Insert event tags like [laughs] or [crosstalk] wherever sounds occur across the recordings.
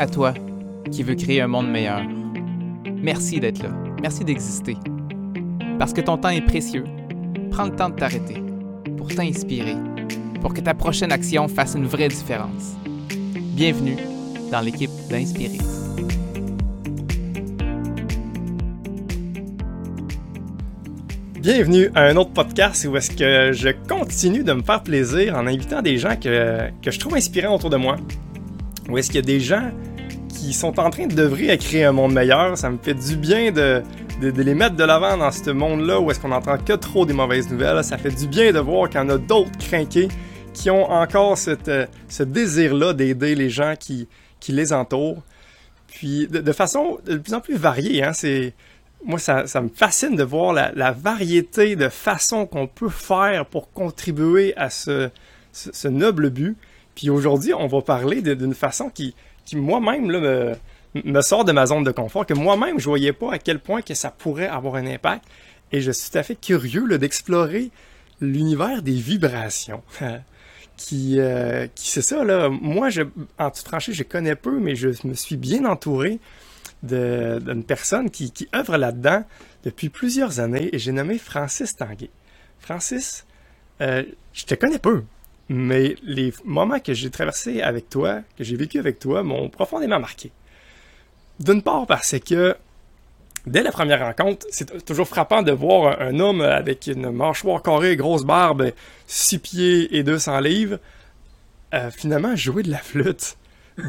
À toi, qui veux créer un monde meilleur. Merci d'être là. Merci d'exister. Parce que ton temps est précieux. Prends le temps de t'arrêter pour t'inspirer, pour que ta prochaine action fasse une vraie différence. Bienvenue dans l'équipe d'Inspirer. Bienvenue à un autre podcast où est-ce que je continue de me faire plaisir en invitant des gens que, que je trouve inspirants autour de moi. Où est-ce qu'il y a des gens qui sont en train de devrer à créer un monde meilleur. Ça me fait du bien de, les mettre de l'avant dans ce monde-là où est-ce qu'on n'entend que trop des mauvaises nouvelles. Ça fait du bien de voir qu'il y en a d'autres crinqués qui ont encore euh, ce désir-là d'aider les gens qui, les entourent. Puis de, façon de plus en plus variée. Hein, moi, ça, me fascine de voir la, variété de façons qu'on peut faire pour contribuer à ce noble but. Puis aujourd'hui, on va parler d'une façon qui, qui moi-même me, me, sort de ma zone de confort, que moi-même, je voyais pas à quel point que ça pourrait avoir un impact. Et je suis tout à fait curieux d'explorer l'univers des vibrations. qui, euh, qui c'est ça, là. Moi, je, en toute franchise, je connais peu, mais je me suis bien entouré d'une personne qui, qui œuvre là-dedans depuis plusieurs années et j'ai nommé Francis Tanguay. Francis, euh, je te connais peu, mais les moments que j'ai traversés avec toi, que j'ai vécu avec toi, m'ont profondément marqué. D'une part parce que dès la première rencontre, c'est toujours frappant de voir un homme avec une mâchoire carrée, grosse barbe, 6 pieds et 200 livres, euh, finalement jouer de la flûte.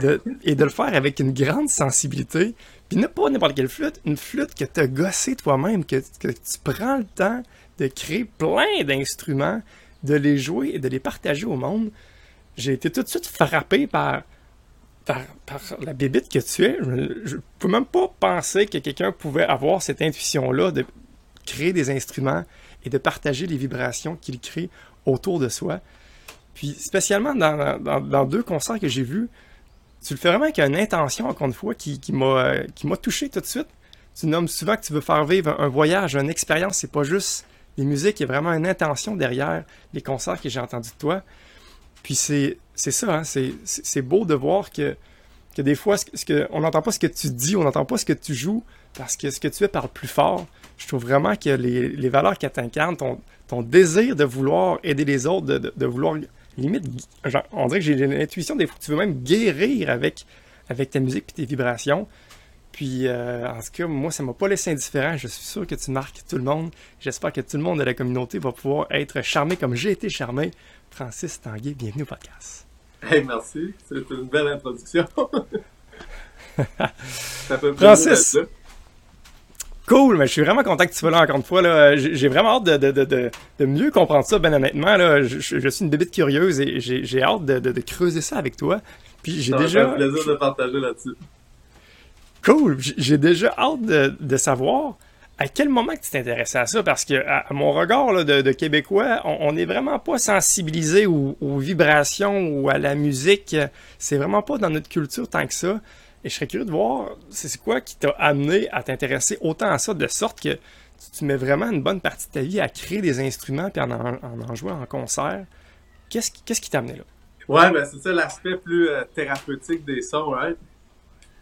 De, et de le faire avec une grande sensibilité, puis pas n'importe quelle flûte, une flûte que tu as gossé toi-même, que, tu prends le temps de créer plein d'instruments, de les jouer et de les partager au monde. J'ai été tout de suite frappé par, par, la bébite que tu es. Je ne peux même pas penser que quelqu'un pouvait avoir cette intuition-là de créer des instruments et de partager les vibrations qu'il crée autour de soi. Puis spécialement dans, dans, dans deux concerts que j'ai vus, tu le fais vraiment avec une intention, encore une fois, qui, qui m'a touché tout de suite. Tu nommes souvent que tu veux faire vivre un, voyage, une expérience. C'est pas juste les musiques, il y a vraiment une intention derrière les concerts que j'ai entendus de toi. Puis c'est ça, hein, c'est beau de voir que, que des fois, ce que, on n'entend pas ce que tu dis, on n'entend pas ce que tu joues, parce que ce que tu fais parle plus fort. Je trouve vraiment que les, valeurs qu'elle t'incarne, ton, ton désir de vouloir aider les autres, de vouloir limite, genre, on dirait que j'ai l'intuition des fois que tu veux même guérir avec, avec ta musique et tes vibrations. Puis, euh, en tout cas, moi, ça m'a pas laissé indifférent. Je suis sûr que tu marques tout le monde. J'espère que tout le monde de la communauté va pouvoir être charmé comme j'ai été charmé. Francis Tanguay, bienvenue au podcast. Hey, merci. C'est une belle introduction. [laughs] ça fait Francis, Cool, mais je suis vraiment content que tu sois là encore une fois. Là. J'ai vraiment hâte de, de, de, de, mieux comprendre ça, ben honnêtement. Là. Je, je suis une bébite curieuse et j'ai hâte de, creuser ça avec toi. Puis j'ai déjà. un plaisir de partager là-dessus. Cool, j'ai déjà hâte de, savoir à quel moment tu t'intéressais à ça, parce que à, mon regard là, de, Québécois, on n'est vraiment pas sensibilisé aux, vibrations ou à la musique. C'est vraiment pas dans notre culture tant que ça. Et je serais curieux de voir, c'est quoi qui t'a amené à t'intéresser autant à ça, de sorte que tu mets vraiment une bonne partie de ta vie à créer des instruments puis en en, jouer en concert. Qu'est-ce qui qui t'a amené là? Ouais, ben c'est ça l'aspect plus euh, thérapeutique des sons, right?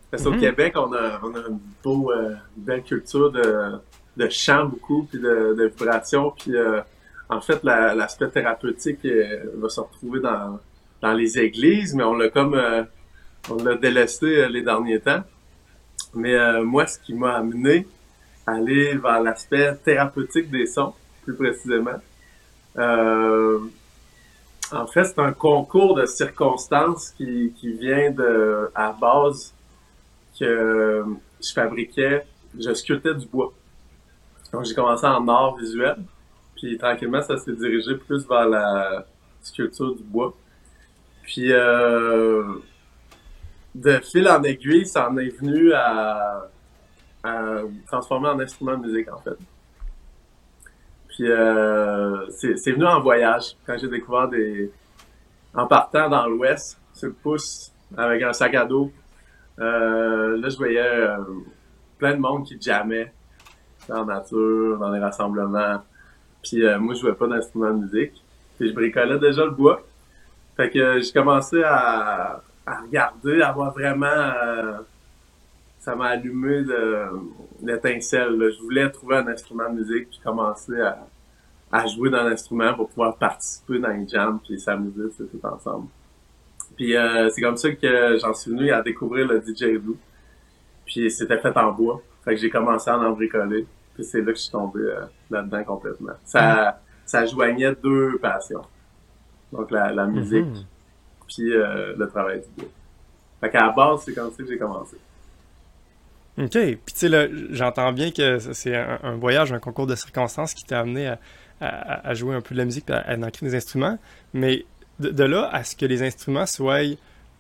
Parce qu'au -hmm. Québec, on a, on a une, beau, euh, belle culture de, de chant beaucoup, puis de, de vibration, puis euh, en fait, l'aspect la, thérapeutique euh, va se retrouver dans, dans les églises, mais on l'a comme euh, on l'a délaissé euh, les derniers temps. Mais euh, moi, ce qui m'a amené à aller vers l'aspect thérapeutique des sons, plus précisément, euh, en fait, c'est un concours de circonstances qui, qui vient de à base que je fabriquais, je sculptais du bois. Donc j'ai commencé en art visuel, puis tranquillement ça s'est dirigé plus vers la sculpture du bois. Puis euh, de fil en aiguille, ça en est venu à, à transformer en instrument de musique, en fait. Puis euh, c'est venu en voyage, quand j'ai découvert des... En partant dans l'Ouest, sur le pouce, avec un sac à dos, euh, là, je voyais euh, plein de monde qui jammait dans la nature, dans les rassemblements. Puis euh, moi, je jouais pas d'instrument de musique. Puis je bricolais déjà le bois. Fait que j'ai commencé à à regarder, à voir vraiment. Euh, ça m'a allumé l'étincelle. Je voulais trouver un instrument de musique puis commencer à, à jouer dans l'instrument pour pouvoir participer dans les jams puis s'amuser tout ensemble. Puis euh, c'est comme ça que j'en suis venu à découvrir le didgeridoo. Puis c'était fait en bois. Fait que j'ai commencé à en bricoler. Puis c'est là que je suis tombé euh, là-dedans complètement. Ça, ça joignait deux passions. Donc la, la musique, mhm. puis euh, le travail du bois. Fait qu'à la base, c'est comme ça que j'ai commencé. OK. Puis tu sais, j'entends bien que c'est un, voyage, un concours de circonstances qui t'a amené à, à, jouer un peu de la musique, à, à des instruments. Mais de, là à ce que les instruments soient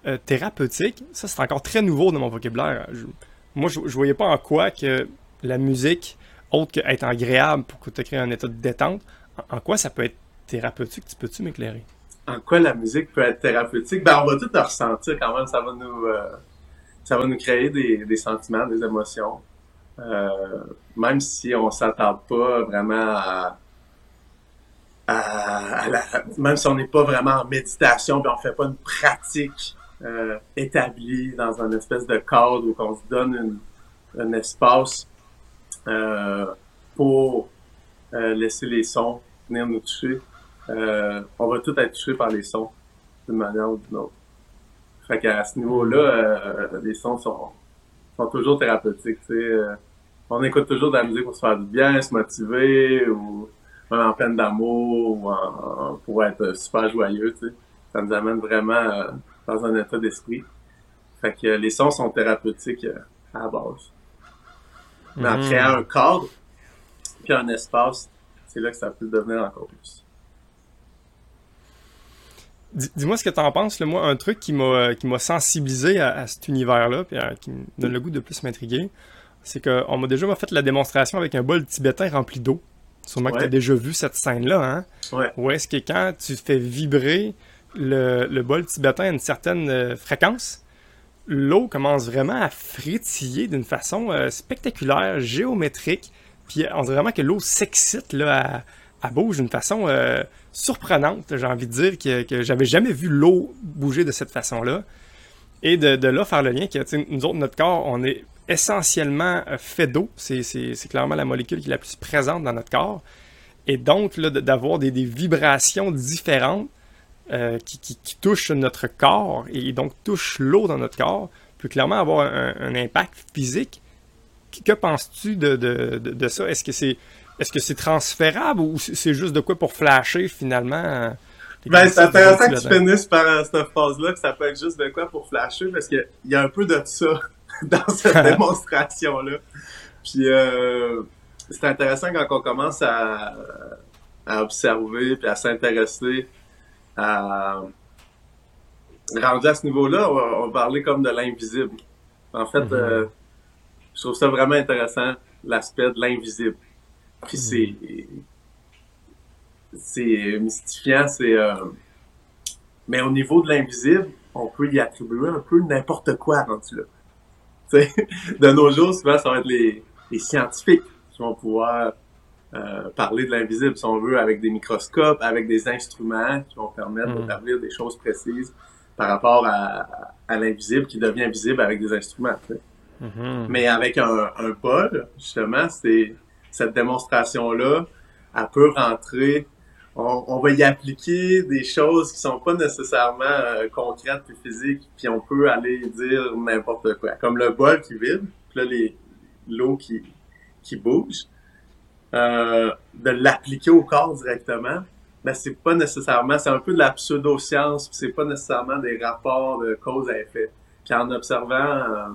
euh, thérapeutiques, ça c'est encore très nouveau dans mon vocabulaire. moi, je, voyais pas en quoi que la musique, autre qu'être agréable pour que tu crées un état de détente, en, quoi ça peut être thérapeutique? Tu peux-tu m'éclairer? En quoi la musique peut être thérapeutique? Ben, on va tout ressentir quand même. Ça va nous, euh, ça nous créer des, sentiments, des émotions. Euh, même si on s'attarde pas vraiment à, même si on n'est pas vraiment en méditation, puis on fait pas une pratique euh, établie dans un espèce de cadre où on se donne un espace euh, pour euh, laisser les sons venir nous toucher. on va tout être touché par les sons d'une manière ou d'une autre. Fait qu'à ce niveau-là, les sons sont, sont toujours thérapeutiques. on écoute toujours de la musique pour se faire du bien, se motiver ou en pleine d'amour ou pour être super joyeux, tu sais. Ça nous amène vraiment euh, dans un état d'esprit. Fait que les sons sont thérapeutiques euh, à la base. Mais en mhm. créant un cadre, puis un espace, c'est là que ça peut devenir encore plus. Dis-moi ce que tu en penses. Moi, un truc qui m'a euh, qui m'a sensibilisé à, cet univers-là, puis qui me donne le goût de plus m'intriguer, c'est qu'on m'a déjà fait la démonstration avec un bol tibétain rempli d'eau. Sûrement que tu as déjà vu cette scène-là, hein? Ouais. Où est-ce que quand tu fais vibrer le, bol tibétain à une certaine euh, fréquence, l'eau commence vraiment à frétiller d'une façon euh, spectaculaire, géométrique, puis on dirait vraiment que l'eau s'excite là, à, bouge d'une façon euh, surprenante. J'ai envie de dire que, que j'avais jamais vu l'eau bouger de cette façon-là. Et de, de, là faire le lien que nous autres, notre corps, on est essentiellement euh, fait d'eau. C'est clairement la molécule qui est la plus présente dans notre corps. Et donc, d'avoir des, vibrations différentes euh, qui, touchent notre corps et donc touchent l'eau dans notre corps peut clairement avoir un, impact physique. Que penses-tu de, ça? Est-ce que c'est est-ce que c'est transférable ou c'est juste de quoi pour flasher finalement? Euh, ben, c'est intéressant que tu finisses par cette phrase-là, que ça peut être juste de quoi pour flasher, parce qu'il y a un peu de ça [laughs] dans cette démonstration-là. Puis euh, c'est intéressant quand on commence à, à observer puis à s'intéresser à rendu à ce niveau-là, on, parler comme de l'invisible. En fait, mm-hmm. euh, je trouve ça vraiment intéressant l'aspect de l'invisible. Puis c'est c'est mystifiant, c'est euh, mais au niveau de l'invisible, on peut y attribuer un peu n'importe quoi rendu là. [laughs] de nos jours, souvent, ça va être les, les scientifiques qui vont pouvoir euh, parler de l'invisible, si on veut, avec des microscopes, avec des instruments qui vont permettre mm. d'établir des choses précises par rapport à, à l'invisible qui devient visible avec des instruments. Mm-hmm. Mais avec un, un bol, justement, c'est cette démonstration-là, elle peut rentrer on, va y appliquer des choses qui sont pas nécessairement euh, concrètes et physiques, puis on peut aller dire n'importe quoi. Comme le bol qui vide, puis là, les, l'eau qui, qui bouge. Euh, de l'appliquer au corps directement, ben c'est pas nécessairement, c'est un peu de la pseudo-science, c'est pas nécessairement des rapports de cause à effet. Puis en observant, euh,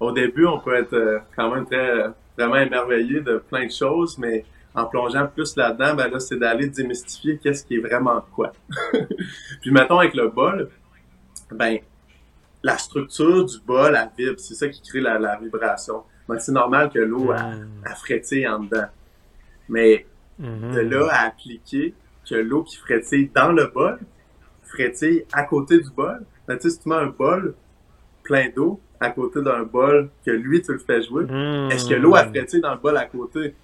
au début, on peut être quand même très, vraiment émerveillé de plein de choses, mais en plongeant plus là-dedans, ben là, c'est d'aller démystifier qu'est-ce qui est vraiment quoi. [laughs] Puis mettons avec le bol, ben la structure du bol, elle vibre, c'est ça qui crée la, vibration. Donc c'est normal que l'eau a, a frétille en dedans. Mais mm-hmm. de là à appliquer que l'eau qui frétille dans le bol frétille à côté du bol, ben tu sais, si tu mets un bol plein d'eau à côté d'un bol que lui tu le fais jouer, est-ce que l'eau a frétille dans le bol à côté?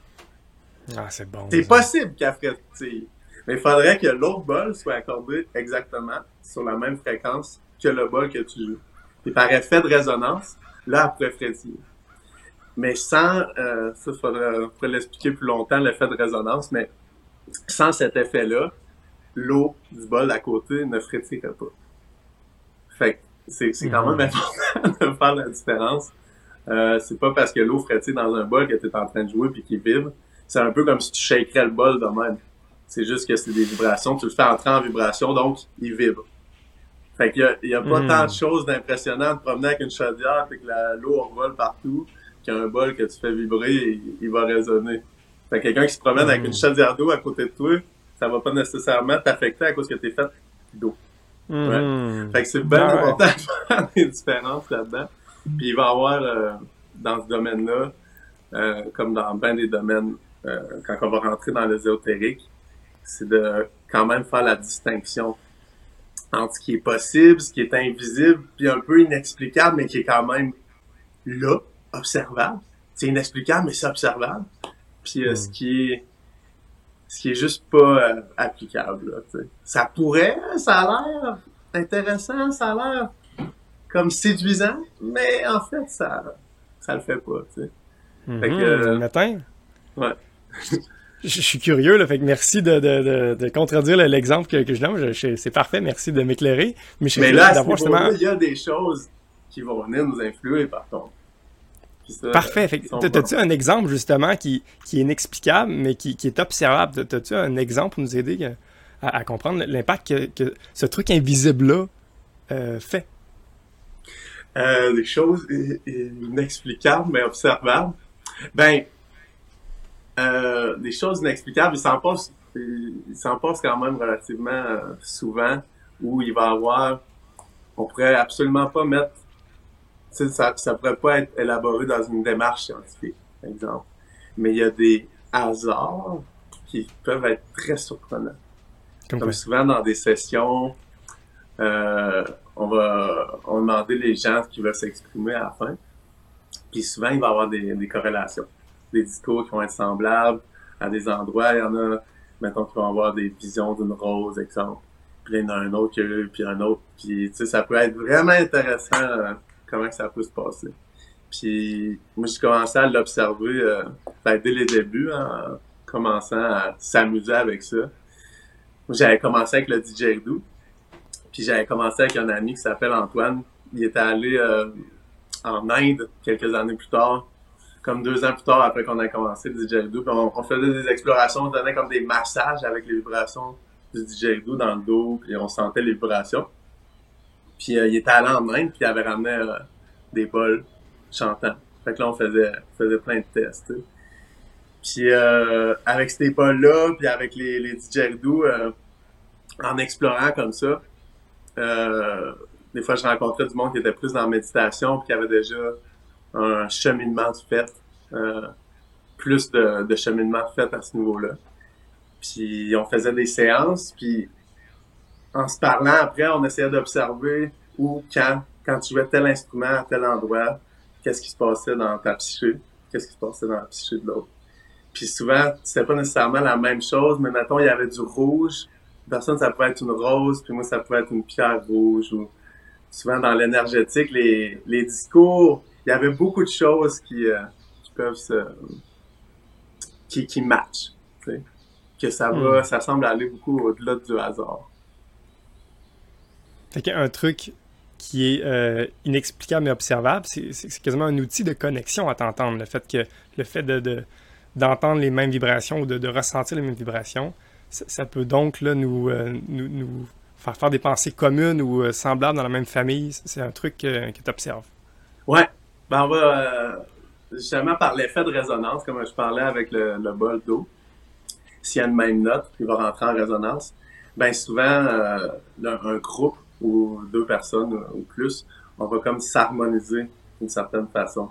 Ah, c'est bon. C'est possible qu'elle frétille. Mais il faudrait que l'autre bol soit accordé exactement sur la même fréquence que le bol que tu joues. Et par effet de résonance, là, elle pourrait frétiller. Mais sans, euh, ça, faudrait, pourrait l'expliquer plus longtemps, l'effet de résonance, mais sans cet effet-là, l'eau du bol à côté ne frétillerait pas. Fait que c'est, c'est quand même important de faire la différence. Euh, c'est pas parce que l'eau frétille dans un bol que tu es en train de jouer puis qu'il vibre. C'est un peu comme si tu shakerais le bol de même. C'est juste que c'est des vibrations. Tu le fais entrer en vibration, donc il vibre. Fait qu'il y a, il y a pas Hmm. tant de choses d'impressionnantes de promener avec une chaudière puis que la, l'eau envole partout qu'un bol que tu fais vibrer, il, il va résonner. Fait que quelqu'un qui se promène avec Hmm. une chaudière d'eau à côté de toi, ça va pas nécessairement t'affecter à cause que t'es fait d'eau. Mhm. Fait que c'est bien Ah ouais. important de [laughs] faire des différences là-dedans. Puis il va y avoir, euh, dans ce domaine-là, euh, comme dans bien des domaines, euh, quand on va rentrer dans l'ésotérique, c'est de quand même faire la distinction entre ce qui est possible, ce qui est invisible, puis un peu inexplicable, mais qui est quand même là, observable. C'est inexplicable, mais c'est observable. Puis euh, ce qui est ce qui est juste pas euh, applicable. Là, ça pourrait, ça a l'air intéressant, ça a l'air comme séduisant, mais en fait, ça ça le fait pas. Fait que, Mhm. euh, Matin? Ouais. Je suis curieux, là, fait que merci de, de, de, de contredire le- l'exemple que, que je donne. Je- je- C'est parfait, merci de m'éclairer. Mais je Mais là, d'avoir justement... il y a des choses qui vont venir nous influer, par contre. Ça, Parfait. T'as-tu un exemple, justement, qui, qui est inexplicable, mais qui, qui est observable? T'as- T'as-tu un exemple pour nous aider euh, à, à comprendre l'impact que, que ce truc invisible-là euh, fait? Euh, des choses inexplicables mais observables. Ben, euh, des choses inexplicables, il s'en passe, il s'en passe quand même relativement euh, souvent où il va y avoir, on pourrait absolument pas mettre, ça, ça pourrait pas être élaboré dans une démarche scientifique, par exemple. Mais il y a des hasards qui peuvent être très surprenants. Comme souvent dans des sessions, euh, on va on demander les gens qui veulent s'exprimer à la fin. Puis souvent, il va y avoir des, des corrélations. Des discours qui vont être semblables à des endroits. Il y en a, mettons, qui vont avoir des visions d'une rose, exemple. Puis il y en a un autre puis un autre. Puis, tu sais, ça peut être vraiment intéressant euh, comment ça peut se passer. Puis, moi, j'ai commencé à l'observer euh, ben, dès les débuts, en commençant à s'amuser avec ça. J'avais commencé avec le didgeridoo. Puis j'avais commencé avec un ami qui s'appelle Antoine. Il était allé euh, en Inde quelques années plus tard, comme deux ans plus tard après qu'on a commencé le didgeridoo. Puis on, faisait des explorations, on donnait comme des massages avec les vibrations du didgeridoo dans le dos, puis on sentait les vibrations. Puis euh, il était allé en Inde, puis il avait ramené euh, des bols chantants. Fait que là, on faisait, faisait plein de tests. tu sais. Puis euh, avec ces bols-là, puis avec les, les didgeridoo, euh, en explorant comme ça, des fois, je rencontrais du monde qui était plus dans la méditation, puis qui avait déjà un cheminement fait, euh, plus de, de cheminement fait à ce niveau-là. Puis on faisait des séances, puis en se parlant après, on essayait d'observer où, quand, quand tu jouais tel instrument à tel endroit, qu'est-ce qui se passait dans ta psyché, qu'est-ce qui se passait dans la psyché de l'autre. Puis souvent, c'était pas nécessairement la même chose, mais mettons, il y avait du rouge, personne, ça pouvait être une rose, puis moi, ça pouvait être une pierre rouge. Ou souvent, dans l'énergétique, les discours, il y avait beaucoup de choses qui, euh, qui peuvent se... qui, qui matchent. Que ça va, ça semble aller beaucoup au-delà du hasard. Fait qu'un truc qui est euh, inexplicable mais observable, c'est quasiment un outil de connexion à t'entendre. Le fait que le fait de, de- d'entendre les mêmes vibrations ou de, de ressentir les mêmes vibrations, ça, ça peut donc là, nous, euh, nous, nous faire faire des pensées communes ou euh, semblables dans la même famille. C'est un truc que tu observes. Ouais. Ben, on va euh, justement par l'effet de résonance, comme je parlais avec le, le bol d'eau. S'il y a une même note, il va rentrer en résonance. Ben souvent, euh, un, un groupe ou deux personnes ou plus, on va comme s'harmoniser d'une certaine façon.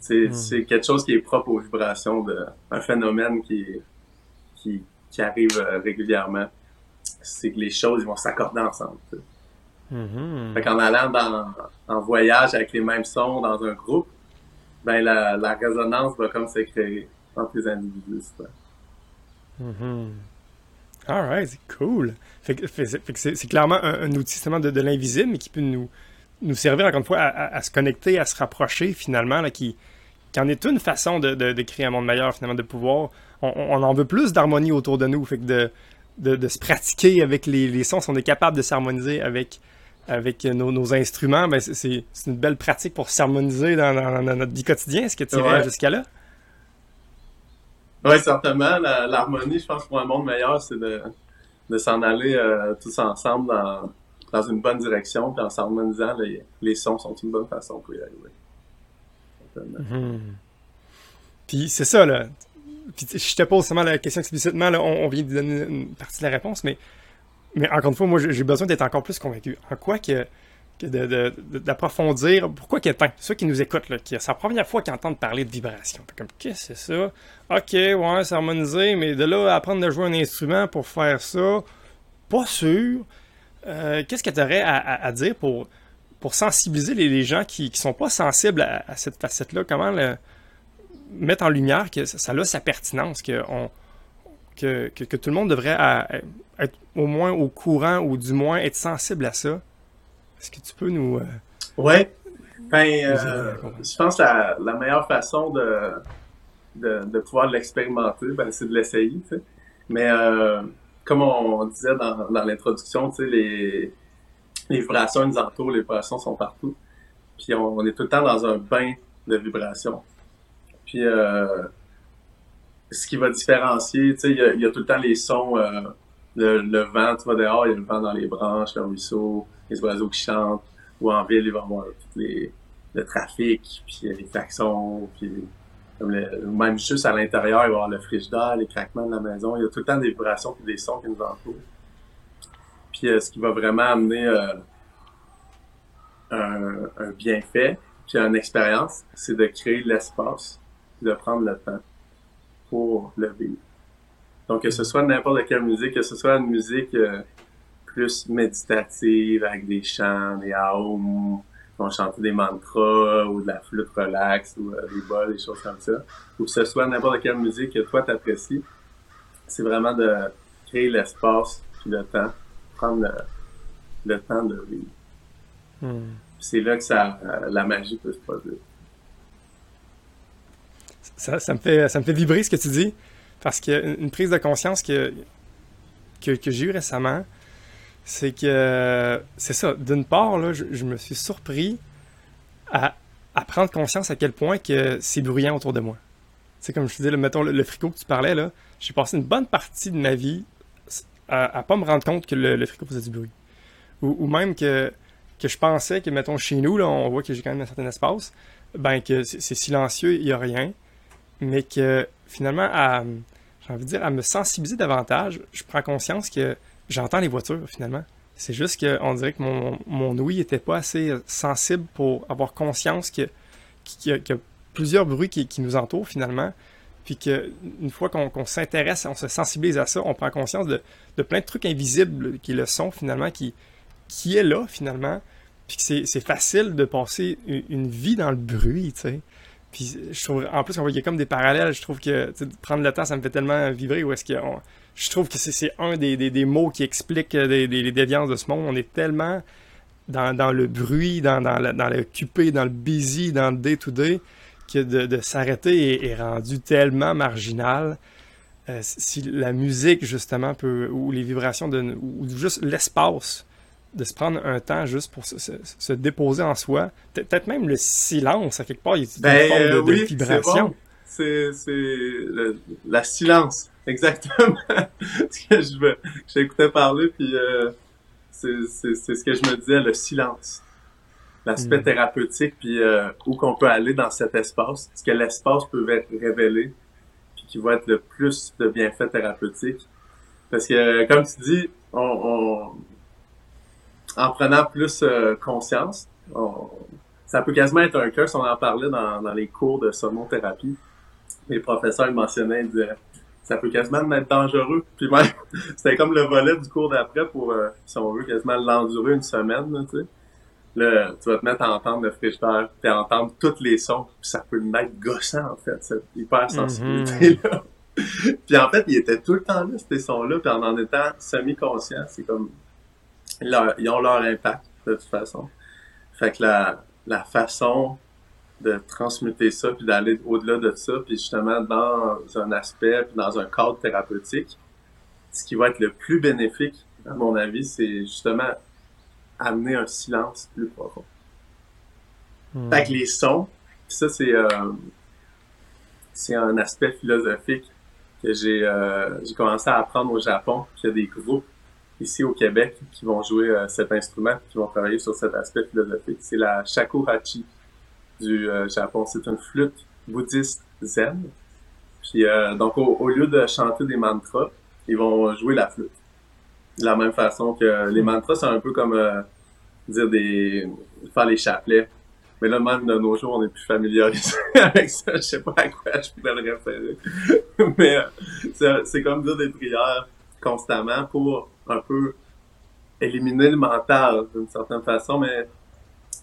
C'est Mm. c'est quelque chose qui est propre aux vibrations, de, un phénomène qui, qui, qui arrive euh, régulièrement. C'est que les choses ils vont s'accorder ensemble. tu sais. Mhm. Fait qu'en allant dans, en voyage avec les mêmes sons dans un groupe, ben la, résonance va comme se créer entre les individus. ça. Mhm. Alright, c'est cool. C'est clairement un, outil justement de, l'invisible, mais qui peut nous, nous servir encore une fois à, se connecter, à se rapprocher finalement, là, qui, qui en est une façon de, de, créer un monde meilleur, finalement, de pouvoir. On, en veut plus d'harmonie autour de nous. Fait que de, de, se pratiquer avec les, les, sons, si on est capable de s'harmoniser avec, avec nos, nos instruments, ben c'est une belle pratique pour s'harmoniser dans, dans, notre vie quotidienne. Est-ce que tu irais jusqu'à là? Oui, certainement. L'harmonie, je pense, pour un monde meilleur, c'est de, de s'en aller euh, tous ensemble dans, dans une bonne direction, puis en s'harmonisant, les, les, sons sont une bonne façon pour y arriver. Mhm. Puis c'est ça, là. Puis je te pose seulement la question explicitement, là, on, vient de donner une partie de la réponse, mais, mais encore une fois, moi, j'ai besoin d'être encore plus convaincu. En quoi que d'approfondir pourquoi quelqu'un, ceux qui nous écoutent, qui, c'est la première fois qu'ils entendent parler de vibration. Comme, qu'est-ce que c'est ça? Ok, ouais, c'est harmonisé, mais de là apprendre à jouer un instrument pour faire ça, pas sûr. Euh, qu'est-ce que tu aurais à, dire pour, sensibiliser les, gens qui ne sont pas sensibles à, cette facette-là? Comment le, mettre en lumière que ça, a sa pertinence, que, on, que, que, tout le monde devrait être au moins au courant ou du moins être sensible à ça? Est-ce que tu peux nous. Euh, oui. Ben, euh, je pense que la, la meilleure façon de, de, pouvoir l'expérimenter, ben, c'est de l'essayer. Mais euh, comme on, disait dans, dans l'introduction, les, les vibrations nous entourent, les vibrations sont partout. Puis on, est tout le temps dans un bain de vibrations. Puis ce qui va différencier, il y, y, a tout le temps les sons, le, le, vent, tu vas dehors, il y a le vent dans les branches, le ruisseau, les oiseaux qui chantent, ou en ville, il va y avoir les, le trafic, puis les taxons, puis même juste à l'intérieur, il va y avoir le frigidaire, les craquements de la maison. Il y a tout le temps des vibrations et des sons qui nous entourent. Puis euh, ce qui va vraiment amener euh, un, un, bienfait, puis une expérience, c'est de créer l'espace, de prendre le temps pour le vivre. Donc que ce soit n'importe quelle musique, que ce soit une musique euh, plus méditative avec des chants, des aums, qui vont chanter des mantras ou de la flûte relax ou euh, des bols, des choses comme ça. Ou que ce soit n'importe quelle musique que toi t'apprécies, c'est vraiment de créer l'espace puis le temps, prendre le, temps de vivre. Hmm. C'est là que ça, la magie peut se produire. Ça, me fait, ça me fait vibrer ce que tu dis, parce qu'il y a une prise de conscience que, que, j'ai eue récemment, c'est que c'est ça. D'une part, là, je, me suis surpris à, à, prendre conscience à quel point que c'est bruyant autour de moi. C'est comme je te disais, mettons le, fricot que tu parlais là, j'ai passé une bonne partie de ma vie à, à pas me rendre compte que le, fricot faisait du bruit, ou, même que que je pensais que mettons chez nous là, on voit que j'ai quand même un certain espace, ben que c'est silencieux, il y a rien, mais que finalement à j'ai envie de dire à me sensibiliser davantage, je prends conscience que j'entends les voitures finalement. C'est juste qu'on dirait que mon, mon ouïe n'était pas assez euh, sensible pour avoir conscience qu'il y, a plusieurs bruits qui, nous entourent finalement. Puis qu'une fois qu'on s'intéresse, on se sensibilise à ça, on prend conscience de, plein de trucs invisibles qui le sont finalement, qui, qui est là finalement. Puis que c'est facile de passer une, vie dans le bruit, tu sais. Puis je trouve, en plus, on voit comme des parallèles. Je trouve que prendre le temps, ça me fait tellement vibrer. Où est-ce qu'on je trouve que c'est un des, mots qui explique euh, les, déviances de ce monde. On est tellement dans, le bruit, dans, le cupé, dans le busy, dans le day-to-day, que de, s'arrêter est, rendu tellement marginal. Euh, si la musique, justement, peut, ou les vibrations, ou juste l'espace, de se prendre un temps juste pour se, déposer en soi, peut-être même le silence, à quelque part, il y a une ben, forme de, oui, vibration. C'est la silence. [laughs] Exactement. ce que je veux. J'écoutais parler, puis euh, c'est ce que je me disais, le silence. L'aspect hmm. thérapeutique, puis euh, où qu'on peut aller dans cet espace, ce que l'espace peut révéler, puis qui va être le plus de bienfaits thérapeutiques. Parce que, comme tu dis, on, en prenant plus euh, conscience, ça peut quasiment être un cœur si on en parlait dans, dans les cours de sonothérapie. Les professeurs mentionnaient, ils disaient, ça peut quasiment être dangereux. Puis même, [laughs] c'était comme le volet du cours d'après pour, euh, si on veut, quasiment l'endurer une semaine, tu sais. Là, tu vas te mettre à entendre le frigidaire, puis à entendre tous les sons, puis ça peut être gossant, en fait, cette hyper sensibilité-là. [laughs] puis en fait, ils étaient tout le temps là, ces sons-là, puis en en étant semi-conscients, c'est comme... ils ont leur impact, de toute façon. Fait que la, la façon de transmuter ça, puis d'aller au-delà de ça, puis justement dans un aspect, puis dans un cadre thérapeutique, ce qui va être le plus bénéfique, à mon avis, c'est justement amener un silence plus profond. Hmm. Fait que les sons, ça c'est euh, c'est un aspect philosophique que j'ai euh, j'ai commencé à apprendre au Japon. Puis il y a des groupes ici au Québec qui vont jouer euh, cet instrument, qui vont travailler sur cet aspect philosophique. C'est la shakuhachi du euh, Japon. C'est une flûte bouddhiste zen. Puis donc au, lieu de chanter des mantras, ils vont jouer la flûte. De la même façon que les mantras, c'est un peu comme dire des faire les chapelets mais là, même de nos jours, on est plus familiarisé [laughs] avec ça. Je sais pas à quoi je pourrais le référer. [laughs] Mais euh, c'est comme dire des prières constamment pour un peu éliminer le mental d'une certaine façon, mais,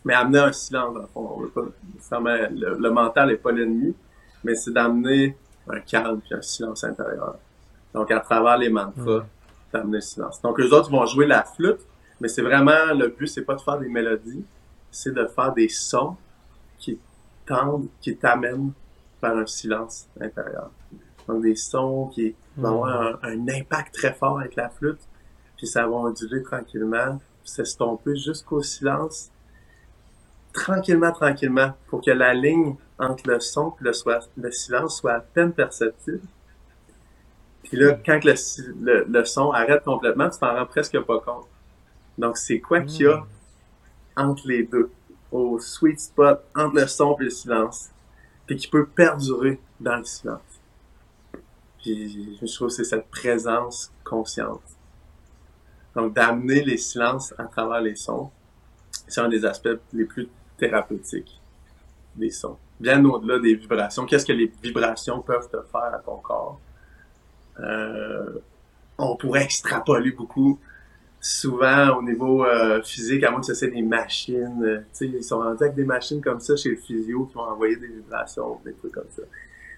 mais amener un silence. On veut pas, le, le mental n'est pas l'ennemi, mais c'est d'amener un calme et un silence intérieur. Donc, à travers les mantras, d'amener le silence. Donc, les autres vont jouer la flûte, mais c'est vraiment, le but, c'est pas de faire des mélodies, c'est de faire des sons qui tendent, qui t'amènent vers un silence intérieur. Donc des sons qui vont avoir un, impact très fort avec la flûte, puis ça va onduler tranquillement, s'estomper jusqu'au silence, tranquillement, tranquillement, pour que la ligne entre le son et le, le silence soit à peine perceptible. Puis là, quand le, le, son arrête complètement, tu t'en rends presque pas compte. Donc, c'est quoi qu'il y a entre les deux, au sweet spot entre le son et le silence, puis qui peut perdurer dans le silence. Puis je trouve que c'est cette présence consciente. Donc d'amener les silences à travers les sons, c'est un des aspects les plus thérapeutiques des sons. Bien au-delà des vibrations. Qu'est-ce que les vibrations peuvent te faire à ton corps? Euh, on pourrait extrapoler beaucoup souvent au niveau euh, physique, à moins que ce soit des machines, euh, ils sont rendus avec des machines comme ça chez le physio qui vont envoyer des vibrations, des trucs comme ça.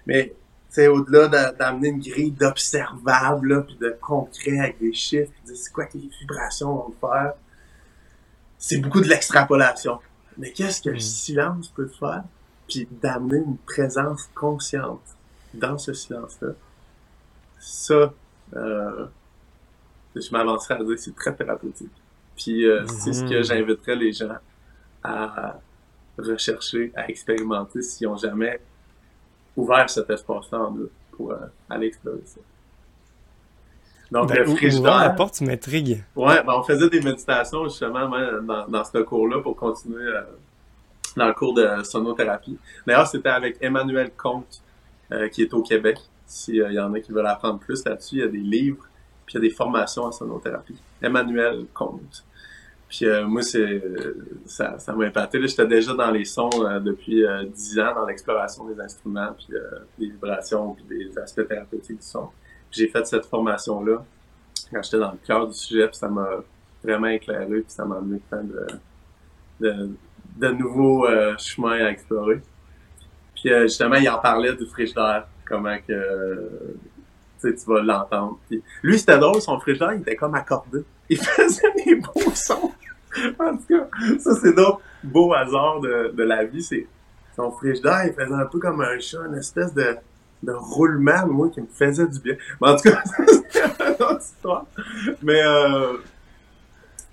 Mais c'est au-delà d'amener une grille d'observables, puis de concret avec des chiffres, puis de c'est quoi que les vibrations vont faire, c'est beaucoup de l'extrapolation. Mais qu'est-ce que le mm. silence peut faire? Puis d'amener une présence consciente dans ce silence-là? Ça, euh, je m'avancerais à dire c'est très thérapeutique. Puis euh, c'est ce que mhm. j'inviterais les gens à rechercher, à expérimenter s'ils n'ont jamais ouvert cet espace-là en eux pour euh, aller explorer ça. Donc, ben, le frigidaire... la porte m'intrigue. Ouais, ben, on faisait des méditations justement dans, dans ce cours-là pour continuer euh, dans le cours de sonothérapie. D'ailleurs, c'était avec Emmanuel Comte, qui est au Québec. S'il y en a qui veulent apprendre plus là-dessus, il y a des livres puis il y a des formations en sonothérapie. Emmanuel Comte. Puis euh, moi, c'est ça, ça m'a impacté. J'étais déjà dans les sons euh, depuis euh, ans, dans l'exploration des instruments, puis des vibrations, puis des aspects thérapeutiques du son. J'ai fait cette formation-là quand j'étais dans le cœur du sujet, puis ça m'a vraiment éclairé, puis ça m'a amené plein de, de, de nouveaux chemins à explorer. Puis justement, il en parlait du frigidaire, comment que tu vas l'entendre. lui, c'était drôle, son frigidaire, il était comme accordé. Il faisait des beaux sons. en tout cas, ça, c'est d'autres beaux hasards de, de la vie. C'est son frigidaire, il faisait un peu comme un chat, une espèce de, de roulement, moi, qui me faisait du bien. Mais en tout cas, [laughs] c'est une autre histoire. Mais euh,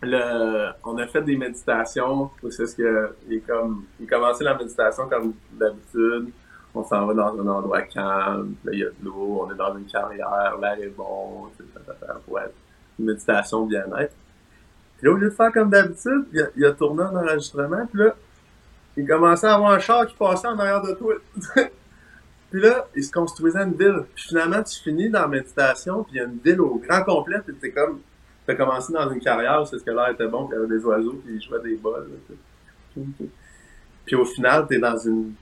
le, on a fait des méditations. C'est ce que il, comme, il commençait la méditation comme d'habitude on s'en va dans un endroit calme, là, il y a de l'eau, on est dans une carrière, l'air est bon, être une méditation bien-être. Puis là, au lieu de faire comme d'habitude, il, il a, tourné un enregistrement, puis là, il commençait à avoir un char qui passait en arrière de toi. [laughs] puis là, il se construisait une ville. Puis finalement, tu finis dans la méditation, puis il y a une ville au grand complet, puis t'es comme, t'as commencé dans une carrière, c'est ce que l'air était bon, puis il y avait des oiseaux, puis ils jouaient des bols. Puis au final, t'es dans une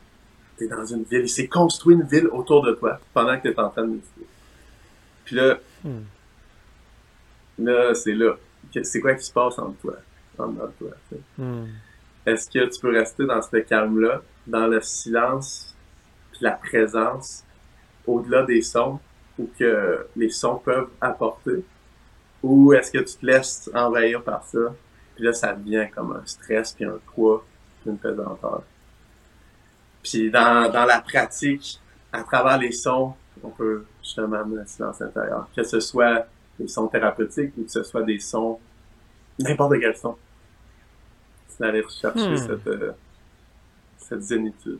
t'es dans une ville. Il s'est construit une ville autour de toi pendant que t'es en train de méditer. Puis là, hmm. Là, c'est là. C'est quoi qui se passe entre toi? Entre toi hmm. Est-ce que tu peux rester dans ce calme-là, dans le silence, puis la présence, au-delà des sons, ou que les sons peuvent apporter? Ou est-ce que tu te laisses envahir par ça? Puis là, ça devient comme un stress, puis un poids, puis une pesanteur? Puis dans, dans la pratique, à travers les sons, on peut justement amener le silence intérieur. Que ce soit des sons thérapeutiques ou que ce soit des sons, n'importe quel son. C'est d'aller rechercher Hmm. cette, euh, cette zénitude.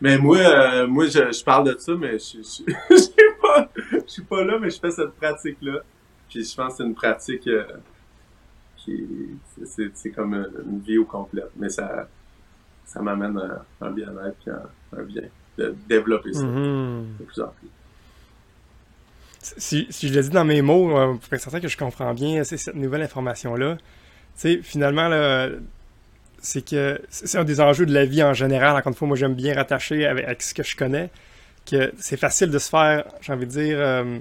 Mais moi, euh, moi je, je parle de ça, mais je, je, [laughs] je, suis pas, je suis pas là, mais je fais cette pratique-là. Puis je pense que c'est une pratique euh, qui c'est- c'est comme une, vie au complet. Mais ça, ça m'amène un, un bien-être puis un, un bien de développer ça Mhm. de plus en plus. Si, je le dis dans mes mots, euh, pour être certain que je comprends bien c'est cette nouvelle information-là, finalement, c'est que c'est un des enjeux de la vie en général. Encore une fois, moi, j'aime bien rattacher avec, ce que je connais, que c'est facile de se faire, j'ai envie de dire, euh,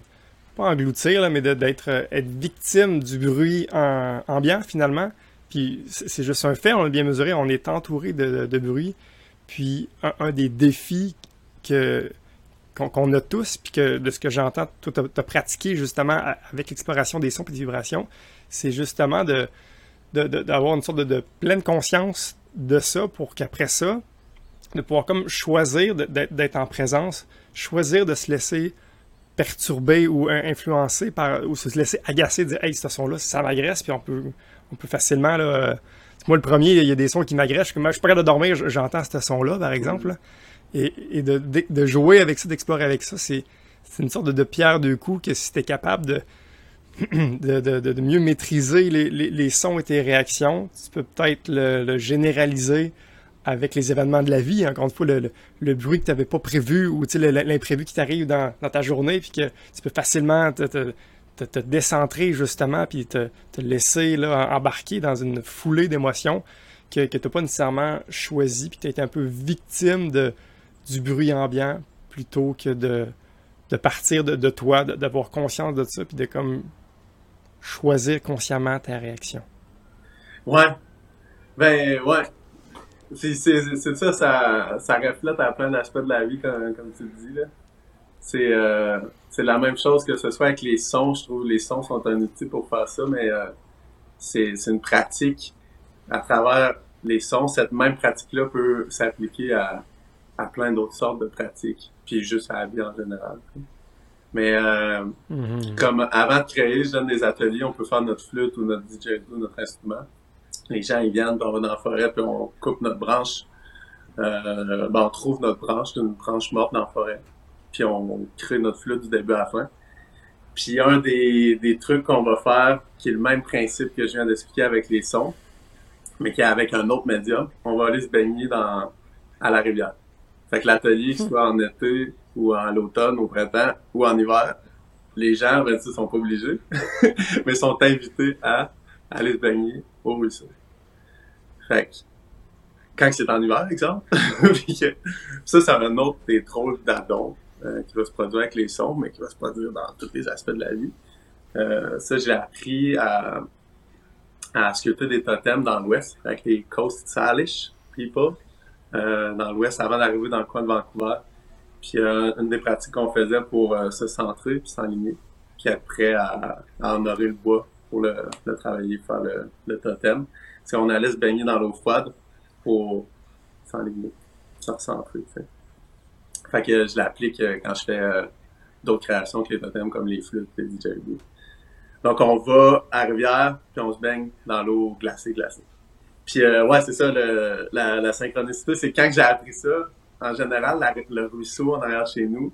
pas engloutir, mais d'être euh, être victime du bruit en- ambiant, finalement. Puis c'est juste un fait, on l'a bien mesuré, on est entouré de, bruit. Puis un des défis que qu'on a tous, puis que de ce que j'entends, t'as as pratiqué justement avec l'exploration des sons et des vibrations, c'est justement de d'avoir une sorte de, pleine conscience de ça pour qu'après ça, de pouvoir comme choisir d'être en présence, choisir de se laisser perturber ou influencer par ou se laisser agacer, dire hey ce son là ça m'agresse puis on peut on peut facilement là euh, moi le premier il y a des sons qui m'agressent je suis de dormir j'entends ce son là par exemple. Et, et de, de, de jouer avec ça d'explorer avec ça c'est une sorte de, pierre deux coups que si t'es capable de [clears throat] de, mieux maîtriser les, les, sons et tes réactions tu peux peut-être le, le généraliser avec les événements de la vie, encore une fois, le, le, le bruit que tu n'avais pas prévu ou tu l'imprévu qui t'arrive dans, dans ta journée, puis que tu peux facilement te, te, te, te décentrer justement, puis te, laisser là, embarquer dans une foulée d'émotions que, que tu n'as pas nécessairement choisi, puis tu été un peu victime de, du bruit ambiant plutôt que de, de partir de, toi, d'avoir conscience de ça, puis de comme choisir consciemment ta réaction. Ouais. Ben, ouais. C'est ça, ça, reflète à plein d'aspects de la vie, comme, tu le dis. C'est euh, la même chose que ce soit avec les sons. Je trouve les sons sont un outil pour faire ça, mais euh, c'est une pratique à travers les sons. Cette même pratique-là peut s'appliquer à, à plein d'autres sortes de pratiques, puis juste à la vie en général. Mais euh, comme avant de créer, je donne des ateliers, on peut faire notre flûte ou notre didgeridoo, notre instrument. Les gens, ils viennent, puis on va dans la forêt, puis on coupe notre branche. Euh, ben, on trouve notre branche, une branche morte dans la forêt. Puis on crée notre flûte du début à la fin. Puis un des, des trucs qu'on va faire, qui est le même principe que je viens d'expliquer avec les sons, mais qui est avec un autre médium, on va aller se baigner dans, à la rivière. Fait que l'atelier, [laughs] soit en été, ou en l'automne, au printemps, ou en hiver, les gens, ben, ils sont pas obligés, [laughs] mais sont invités à aller se baigner au ruisseau. Fait que, quand c'est en hiver, exemple, [laughs] ça, c'est un autre des trolls d'adon euh, qui va se produire avec les sons, mais qui va se produire dans tous les aspects de la vie. Euh, ça, j'ai appris à, à sculpter des totems dans l'Ouest avec les Coast Salish people euh, dans l'Ouest avant d'arriver dans le coin de Vancouver. Puis euh, une des pratiques qu'on faisait pour euh, se centrer puis s'enligner, puis prêt à, à honorer le bois pour le, le travailler, faire le, le totem, c'est qu'on allait se baigner dans l'eau froide pour s'enligner, se recentrer. sais. Fait que je l'applique euh, quand je fais euh, d'autres créations que les totems comme les flûtes les didgeridoo. Donc on va à rivière puis on se baigne dans l'eau glacée glacée. Puis euh, ouais, c'est ça le, la, la synchronicité, c'est quand j'ai appris ça, en général, le ruisseau en arrière chez nous,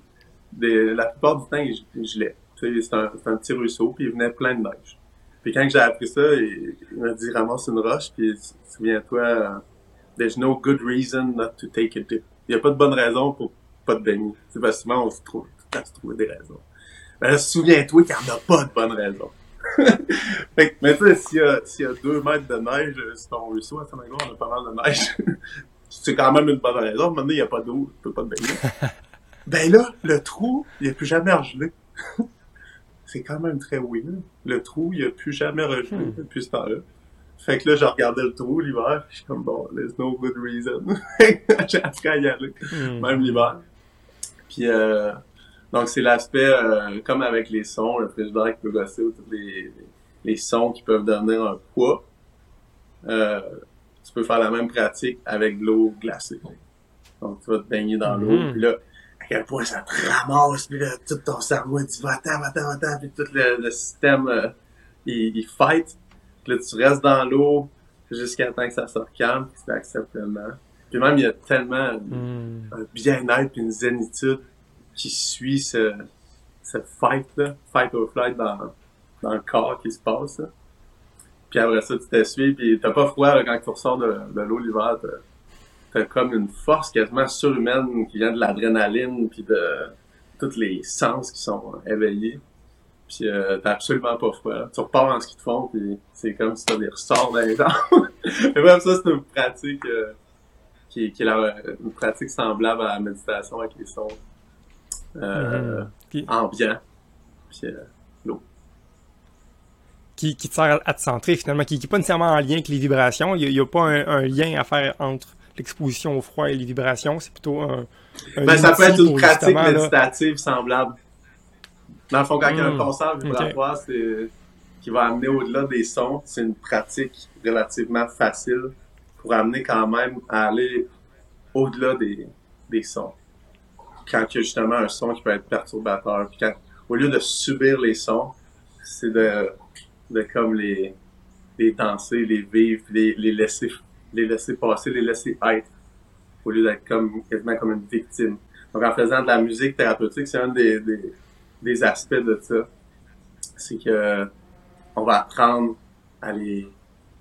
la plupart du temps, il, il gelait. C'est un, un petit ruisseau, puis il venait plein de neige. Puis quand j'ai appris ça, il, m'a dit ramasse une roche, puis souviens-toi, there's no good reason not to take a dip. Il n'y a pas de bonne raison pour pas te baigner. C'est parce souvent on se trouve, tout le se trouver des raisons. Là, souviens-toi qu'il n'y en a pas de bonne raison. Fait que, mais tu sais, s'il y, a- s'il y a deux mètres de neige sur ton ruisseau, à Saint-Magloire, on a pas mal de neige. [laughs] c'est quand même une bonne raison. Maintenant, il n'y a pas d'eau, tu peux pas te baigner. [laughs] ben là, le trou, il n'a plus jamais regelé. [laughs] c'est quand même très weird. Le trou, il n'a plus jamais regelé Hmm. depuis ce temps-là. Fait que là, je regardais le trou l'hiver, je suis comme, bon, there's no good reason. J'ai appris à y aller, Hmm. même l'hiver. Puis, euh, Donc, c'est l'aspect, euh, comme avec les sons, le frigidaire qui peut gosser ou tous les, les sons qui peuvent devenir un poids. Euh, tu peux faire la même pratique avec de l'eau glacée. Donc, tu vas te baigner dans l'eau, Mhm. puis là, à quel point ça te ramasse, puis là, tout ton cerveau, dit va-t'en, va-t'en, va-t'en, puis tout le, le système, euh, il, il fight. Puis là, tu restes dans l'eau jusqu'à temps que ça se calme, puis tu l'acceptes pleinement. Puis même, il y a tellement Hmm. un bien-être puis une zénitude qui suit ce, ce fight-là, fight or flight dans, dans le corps qui se passe. là. Puis après ça, tu t'essuies, puis t'as pas froid là, quand tu ressors de, de l'eau l'hiver. T'as, t'as comme une force quasiment surhumaine qui vient de l'adrénaline puis de tous les sens qui sont éveillés. Puis euh, t'as absolument pas froid. là. Tu repars en ski de fond, puis c'est comme si t'as des ressorts [laughs] dans les jambes. Mais même ça, c'est une pratique... euh, qui, qui est la- une pratique semblable à la méditation avec les sons euh, Mhm. Qui. Puis, euh, qui, qui te sert à, te centrer finalement, qui n'est pas nécessairement en lien avec les vibrations. Il n'y a, pas un, un lien à faire entre l'exposition au froid et les vibrations. C'est plutôt un. un ben, ça peut être une pratique là, méditative semblable. Dans le fond, quand il y a un Hmm. concert vibratoire c'est, qui va amener au-delà des sons, c'est une pratique relativement facile pour amener quand même à aller au-delà des, des sons. Quand il y a justement un son qui peut être perturbateur. Puis quand, au lieu de subir les sons, c'est de, de comme les, les danser, les vivre, les, les laisser les laisser passer, les laisser être, au lieu d'être comme quasiment comme une victime. Donc en faisant de la musique thérapeutique, c'est un des, des, des aspects de ça. C'est que on va apprendre à les,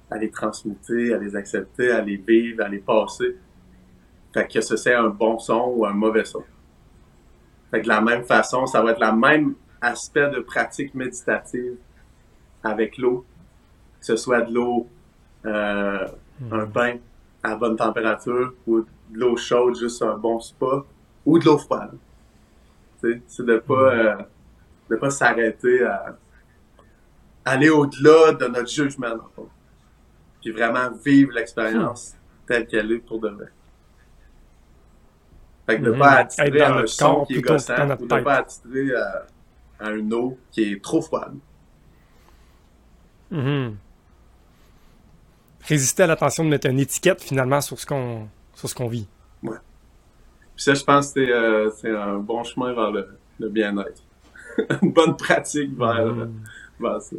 à les transmuter, à les accepter, à les vivre, à les passer. Fait que ce soit un bon son ou un mauvais son. Fait que de la même façon, ça va être le même aspect de pratique méditative avec l'eau. Que ce soit de l'eau, euh, un bain à bonne température ou de l'eau chaude, juste un bon spa, ou de l'eau froide. C'est de pas, euh, de pas s'arrêter à aller au-delà de notre jugement. Puis vraiment vivre l'expérience telle qu'elle est pour de vrai. Fait que de Mhm. pas Être attirer dans à un son qui est gossant, ou de tête. pas attirer à, à une eau qui est trop froide. Mhm. Résister à l'attention de mettre une étiquette finalement sur ce qu'on sur ce qu'on vit. Puis ça, je pense que c'est, euh, un bon chemin vers le, le bien-être. [laughs] Une bonne pratique vers, euh, Mhm. vers ça.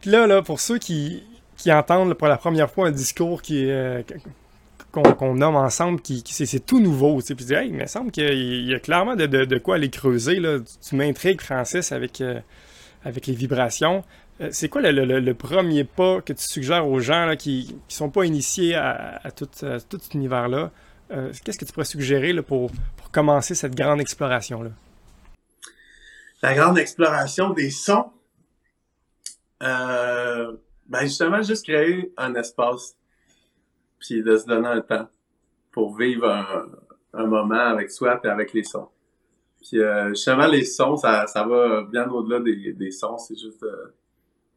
Puis là, là, pour ceux qui, qui entendent là, pour la première fois un discours qui est, euh, qu'on nomme ensemble, qui, c'est, tout nouveau, tu puis je dis, hey, il me semble qu'il y a, clairement de, quoi aller creuser, là. Tu m'intrigues, Francis, avec, euh, avec les vibrations. Euh, c'est quoi le, premier pas que tu suggères aux gens là, qui ne sont pas initiés à, tout, cet univers-là? Euh, qu'est-ce que tu pourrais suggérer là, pour, pour commencer cette grande exploration-là? La grande exploration des sons. Ben justement, juste créer un espace. De se donner un temps pour vivre un, un moment avec soi et avec les sons. Puis euh, justement, les sons, ça, ça va bien au-delà des, des sons. C'est juste de,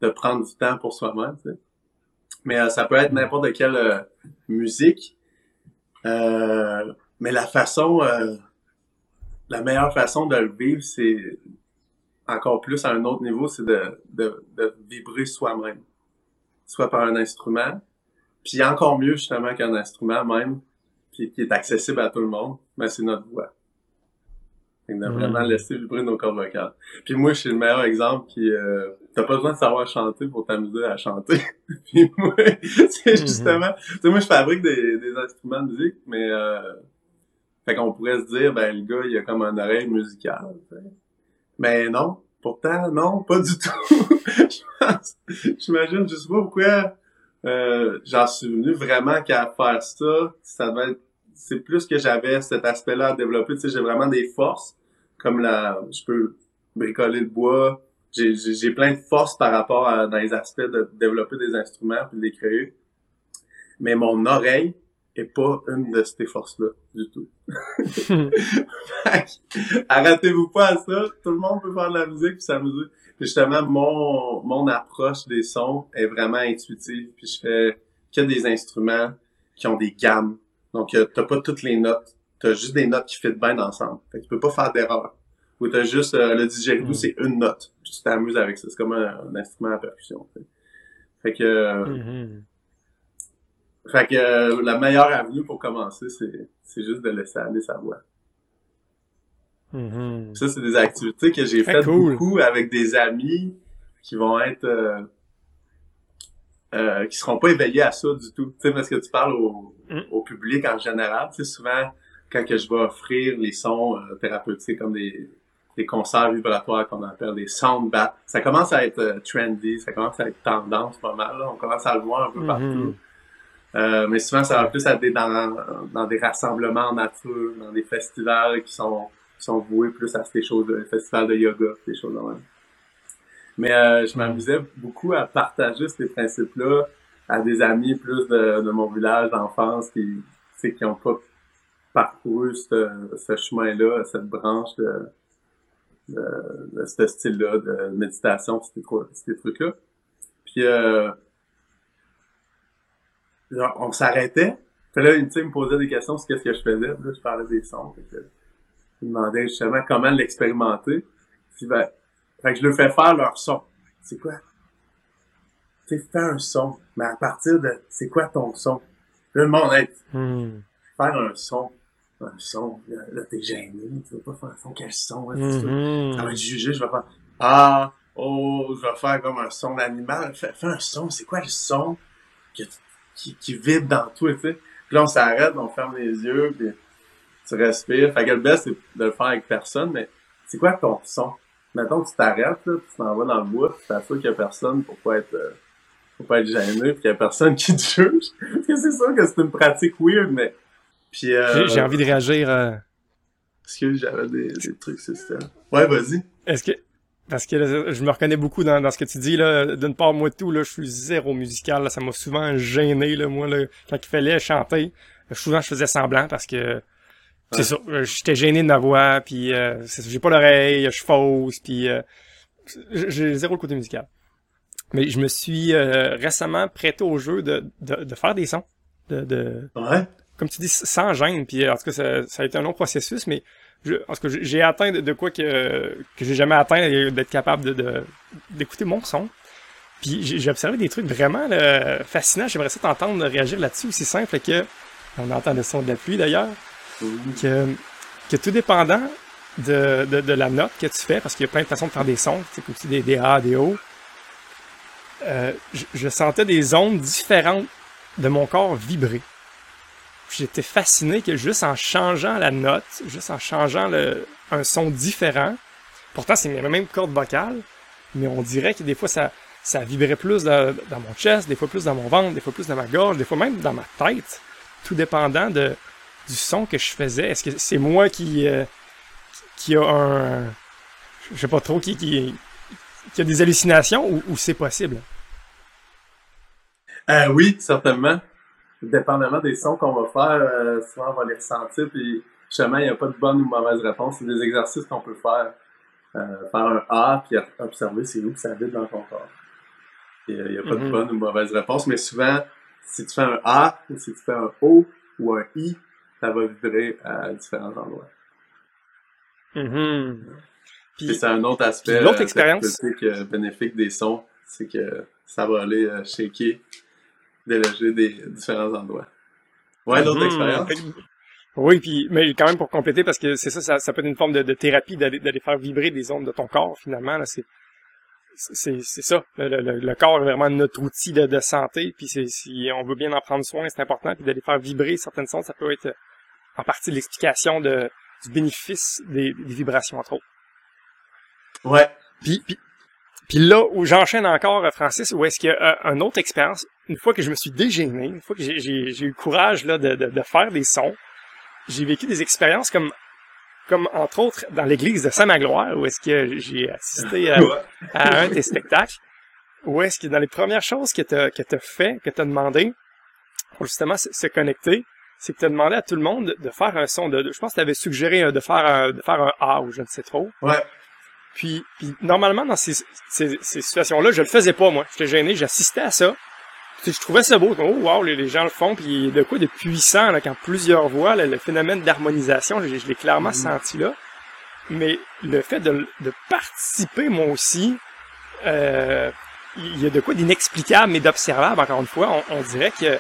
de prendre du temps pour soi-même. tu sais. Mais euh, ça peut être n'importe quelle euh, musique. Euh, mais la façon, euh, la meilleure façon de le vivre, c'est encore plus à un autre niveau, c'est de, de, de vibrer soi-même. Soit par un instrument, puis encore mieux justement qu'un instrument même, qui, qui est accessible à tout le monde, mais c'est notre voix. Que de Mm. vraiment laisser vibrer nos cordes vocales. Puis moi, je suis le meilleur exemple qui... Euh, T'as pas besoin de savoir chanter pour t'amuser à chanter. [laughs] puis moi, c'est justement... Tu sais, moi, je fabrique des, des instruments de musique, mais... Euh, fait qu'on pourrait se dire, ben, le gars, il a comme une oreille musicale. Mais non, pourtant, non, pas du tout. [laughs] J'imagine, je sais pas pourquoi euh, j'en suis venu vraiment qu'à faire ça. Ça devait être, c'est plus que j'avais cet aspect-là à développer. Tu sais, j'ai vraiment des forces, comme la, je peux bricoler le bois. J'ai, j'ai, plein de forces par rapport à, dans les aspects de développer des instruments puis de les créer. Mais mon oreille est pas une de ces forces-là, du tout. [laughs] [laughs] Arrêtez-vous pas à ça. Tout le monde peut faire de la musique puis s'amuser. Justement, mon, mon approche des sons est vraiment intuitive. Puis je fais que des instruments qui ont des gammes. Donc, euh, t'as pas toutes les notes t'as juste des notes qui fit bien ensemble. Fait que tu peux pas faire d'erreur. Ou t'as juste euh, le didgeridoo, Mm. c'est une note. Puis tu t'amuses avec ça. C'est comme un, un instrument à percussion. sais. Fait que, euh, Mhm. fait que euh, la meilleure avenue pour commencer, c'est, c'est juste de laisser aller sa voix. Mhm. Ça, c'est des activités que j'ai faites cool. beaucoup avec des amis qui vont être euh, euh, qui seront pas éveillés à ça du tout. Tu sais, parce que tu parles au, Mm. au public en général. Tu sais, souvent, quand que je vais offrir les sons euh, thérapeutiques comme des, des concerts vibratoires qu'on appelle des sound baths, ça commence à être euh, trendy, ça commence à être tendance pas mal. Là. On commence à le voir un peu Mhm. partout. Euh, mais souvent, ça va plus être dans, dans des rassemblements en nature, dans des festivals qui sont, sont voués plus à ces choses, des festivals de yoga, des choses de même. Mais euh, je m'amusais beaucoup à partager ces principes-là à des amis plus de, de mon village d'enfance qui, sais, qui pas parcouru ce, ce chemin-là, cette branche de, de, de ce style-là de méditation, ces, ces trucs-là. Puis euh, genre, on s'arrêtait. Puis là, il me posait des questions sur qu'est-ce que je faisais. Puis là, je parlais des sons. Fait il me demandait justement comment l'expérimenter. Puis ben, fait que je leur fais faire leur son. C'est quoi? Tu sais, fais un son. Mais à partir de, c'est quoi ton son? Là, le monde, hey, Mhm. faire un son. Un son. Là, là, t'es gêné. Tu veux pas faire un son. Quel son? c'est ça? Mhm. Ça va être jugé, je vais faire Ah, oh, je vais faire comme un son d'animal. Fais, fais un son, c'est quoi le son que qui, qui vibre dans toi, tu sais? Puis là, on s'arrête, on ferme les yeux, puis tu respires. Fait que le best, c'est de le faire avec personne, mais c'est quoi ton son? Mettons que tu t'arrêtes, là, puis tu t'en vas dans le bois, puis t'assures qu'il y a personne pour pas être, euh, pour pas être gêné, puis qu'il y a personne qui te juge. [laughs] Parce que c'est sûr que c'est une pratique weird, mais... Puis, euh, J'ai- envie de réagir. euh, Excuse, j'avais des, des trucs ça. Ouais, vas-y. Est-ce que parce que là, je me reconnais beaucoup dans, dans ce que tu dis là. D'une part, moi tout là, je suis zéro musical. Là, ça m'a souvent gêné là, moi là, quand il fallait chanter. Souvent, je faisais semblant parce que c'est ça. euh, J'étais gêné de ma voix, puis euh, j'ai pas l'oreille, je suis fausse, puis euh, j'ai zéro le côté musical. Mais je me suis euh, récemment prêté au jeu de, de, de faire des sons, de, de Ouais. comme tu dis, sans gêne. Puis en tout cas, ça, ça a été un long processus, mais je, en tout cas, j'ai- atteint de, de quoi que, que j'ai jamais atteint, euh, d'être capable de de- d'écouter mon son. Puis j'ai j'ai observé des trucs vraiment là, fascinants. J'aimerais ça t'entendre réagir là-dessus aussi simple que on entend le son de la pluie d'ailleurs, que, que tout dépendant de, de, de la note que tu fais, parce qu'il y a plein de façons de faire des sons, tu sais, des, A, des O. euh, je, je sentais des ondes différentes de mon corps vibrer. J'étais fasciné que juste en changeant la note, juste en changeant le, un son différent, pourtant c'est la même corde vocale, mais on dirait que des fois ça, ça vibrait plus dans, dans mon chest, des fois plus dans mon ventre, des fois plus dans ma gorge, des fois même dans ma tête, tout dépendant de, du son que je faisais? Est-ce que c'est moi qui, euh, qui a un, je sais pas trop, qui, qui, qui a des hallucinations ou, ou c'est possible? Euh, oui, certainement. Dépendamment des sons qu'on va faire, euh, souvent on va les ressentir, puis justement, il n'y a pas de bonne ou mauvaise réponse. C'est des exercices qu'on peut faire. Euh, faire un A, puis observer c'est où que ça dans ton corps. Il n'y a pas de Mhm. bonne ou mauvaise réponse, mais souvent, si tu fais un A ou si tu fais un O ou un I, ça va vibrer à différents endroits. Mhm. Puis Puis, c'est un autre aspect l'autre euh, expérience- euh, bénéfique des sons, c'est que ça va aller euh, shaker, déloger des différents endroits. Ouais, l'autre Mhm. expérience? Oui, puis mais quand même pour compléter, parce que c'est ça, ça, ça peut être une forme de, de thérapie d'aller faire vibrer des ondes de ton corps, finalement. Là, c'est ça. Le, le- le corps est vraiment notre outil de, de santé, puis c'est si on veut bien en prendre soin, c'est important, puis d'aller faire vibrer certaines ondes, ça peut être en partie l'explication de du bénéfice des, des vibrations entre autres. Ouais. Puis, puis, puis là où j'enchaîne encore, euh, Francis, où est-ce qu'il y a euh, une autre expérience, une fois que je me suis dégêné, une fois que j'ai, eu le courage là, de, de, de faire des sons, j'ai vécu des expériences comme, comme entre autres dans l'église de Saint-Magloire, où est-ce que j'ai assisté à, à un de tes spectacles, où est-ce que dans les premières choses que t'as, que t'as fait, que t'as demandé, pour justement se, se connecter, c'est que t'as demandé à tout le monde de, de faire un son de, de- je pense que t'avais suggéré euh, de faire un, de faire un A ou je ne sais trop. Ouais. Puis, puis normalement, dans ces, ces, ces situations-là, je le faisais pas, moi. J'étais gêné, j'assistais à ça. je trouvais ça beau. Oh, wow, les, gens le font, puis de quoi de puissant, là, quand plusieurs voix, le phénomène d'harmonisation, je, l'ai clairement mm-hmm. senti là. Mais le fait de, participer, moi aussi, euh, il y a de quoi d'inexplicable, mais d'observable, encore une fois. On, dirait que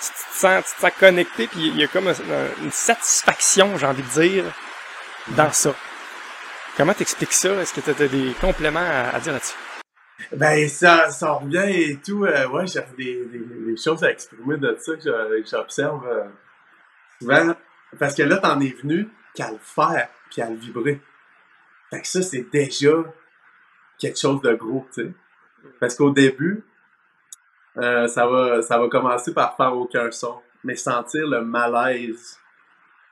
tu te, sens, connecté, puis il y a comme une satisfaction, j'ai envie de dire, dans ça. Comment t'expliques ça? Est-ce que tu as des compléments à dire là-dessus? Ben, ça, revient et tout. Euh, ouais, j'ai des, des, choses à exprimer de ça que j'observe euh, souvent. Parce que là, t'en es venu qu'à le faire puis à le vibrer. Fait que ça, c'est déjà quelque chose de gros, tu sais. Parce qu'au début, euh, ça, va, ça va commencer par faire aucun son, mais sentir le malaise.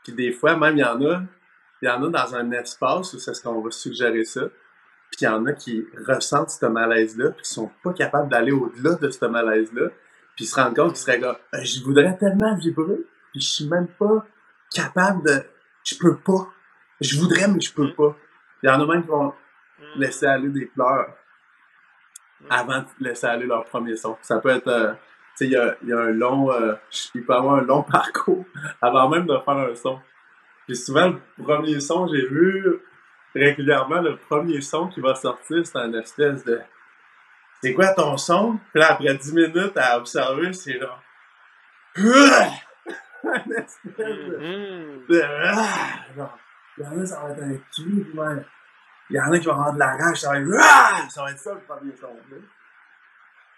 Puis des fois, même, il y en a, il y en a dans un espace où c'est ce qu'on va suggérer ça puis il y en a qui ressentent ce malaise-là, puis qui sont pas capables d'aller au-delà de ce malaise-là, puis ils se rendent compte qu'ils seraient comme euh, je voudrais tellement vibrer, puis je suis même pas capable de. Je peux pas. Je voudrais, mais je peux pas. Il y en a même qui vont laisser aller des pleurs avant de laisser aller leur premier son. Ça peut être. Euh, tu sais, il y a, y a, un long. Euh, il peut avoir un long [laughs] parcours avant même de faire un son. Puis souvent, le premier son, j'ai vu, régulièrement, le premier son qui va sortir, c'est un espèce de. C'est quoi ton son? Puis là, après 10 minutes à observer, c'est genre. [laughs] un espèce de. De... Ah! ça va être un cul, Il y en a qui vont avoir de la rage, ça va être. Ah! Ça va être ça le premier son.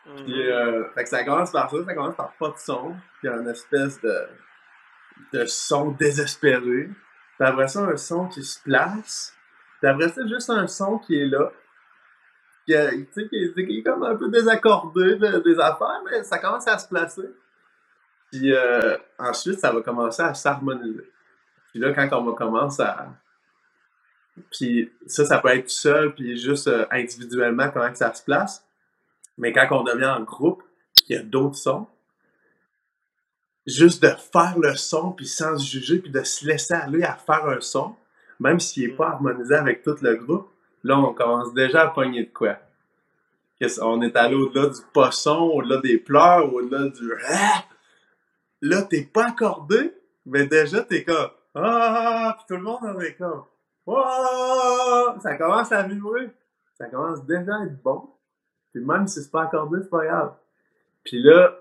Mm-hmm. Puis, euh, fait que ça commence par ça, ça commence par pas de son, puis il y a une espèce de, de son désespéré. Puis après ça, un son qui se place, puis après, c'est juste un son qui est là. Qui, qui, qui est comme un peu désaccordé des affaires, mais ça commence à se placer. Puis euh, ensuite, ça va commencer à s'harmoniser. Puis là, quand on va commencer à. Puis ça, ça peut être seul, puis juste euh, individuellement, comment que ça se place. Mais quand on devient en groupe, qu'il y a d'autres sons, juste de faire le son, puis sans se juger, puis de se laisser aller à faire un son, même s'il n'est pas harmonisé avec tout le groupe, là, on commence déjà à pogner de quoi. On est allé au-delà du poisson, au-delà des pleurs, au-delà du ah! Là, t'es pas accordé, mais déjà, t'es comme Ah! Puis tout le monde en est comme Ça commence à vibrer. Ça commence déjà à être bon. Puis même si c'est pas accordé, c'est pas grave. Puis là,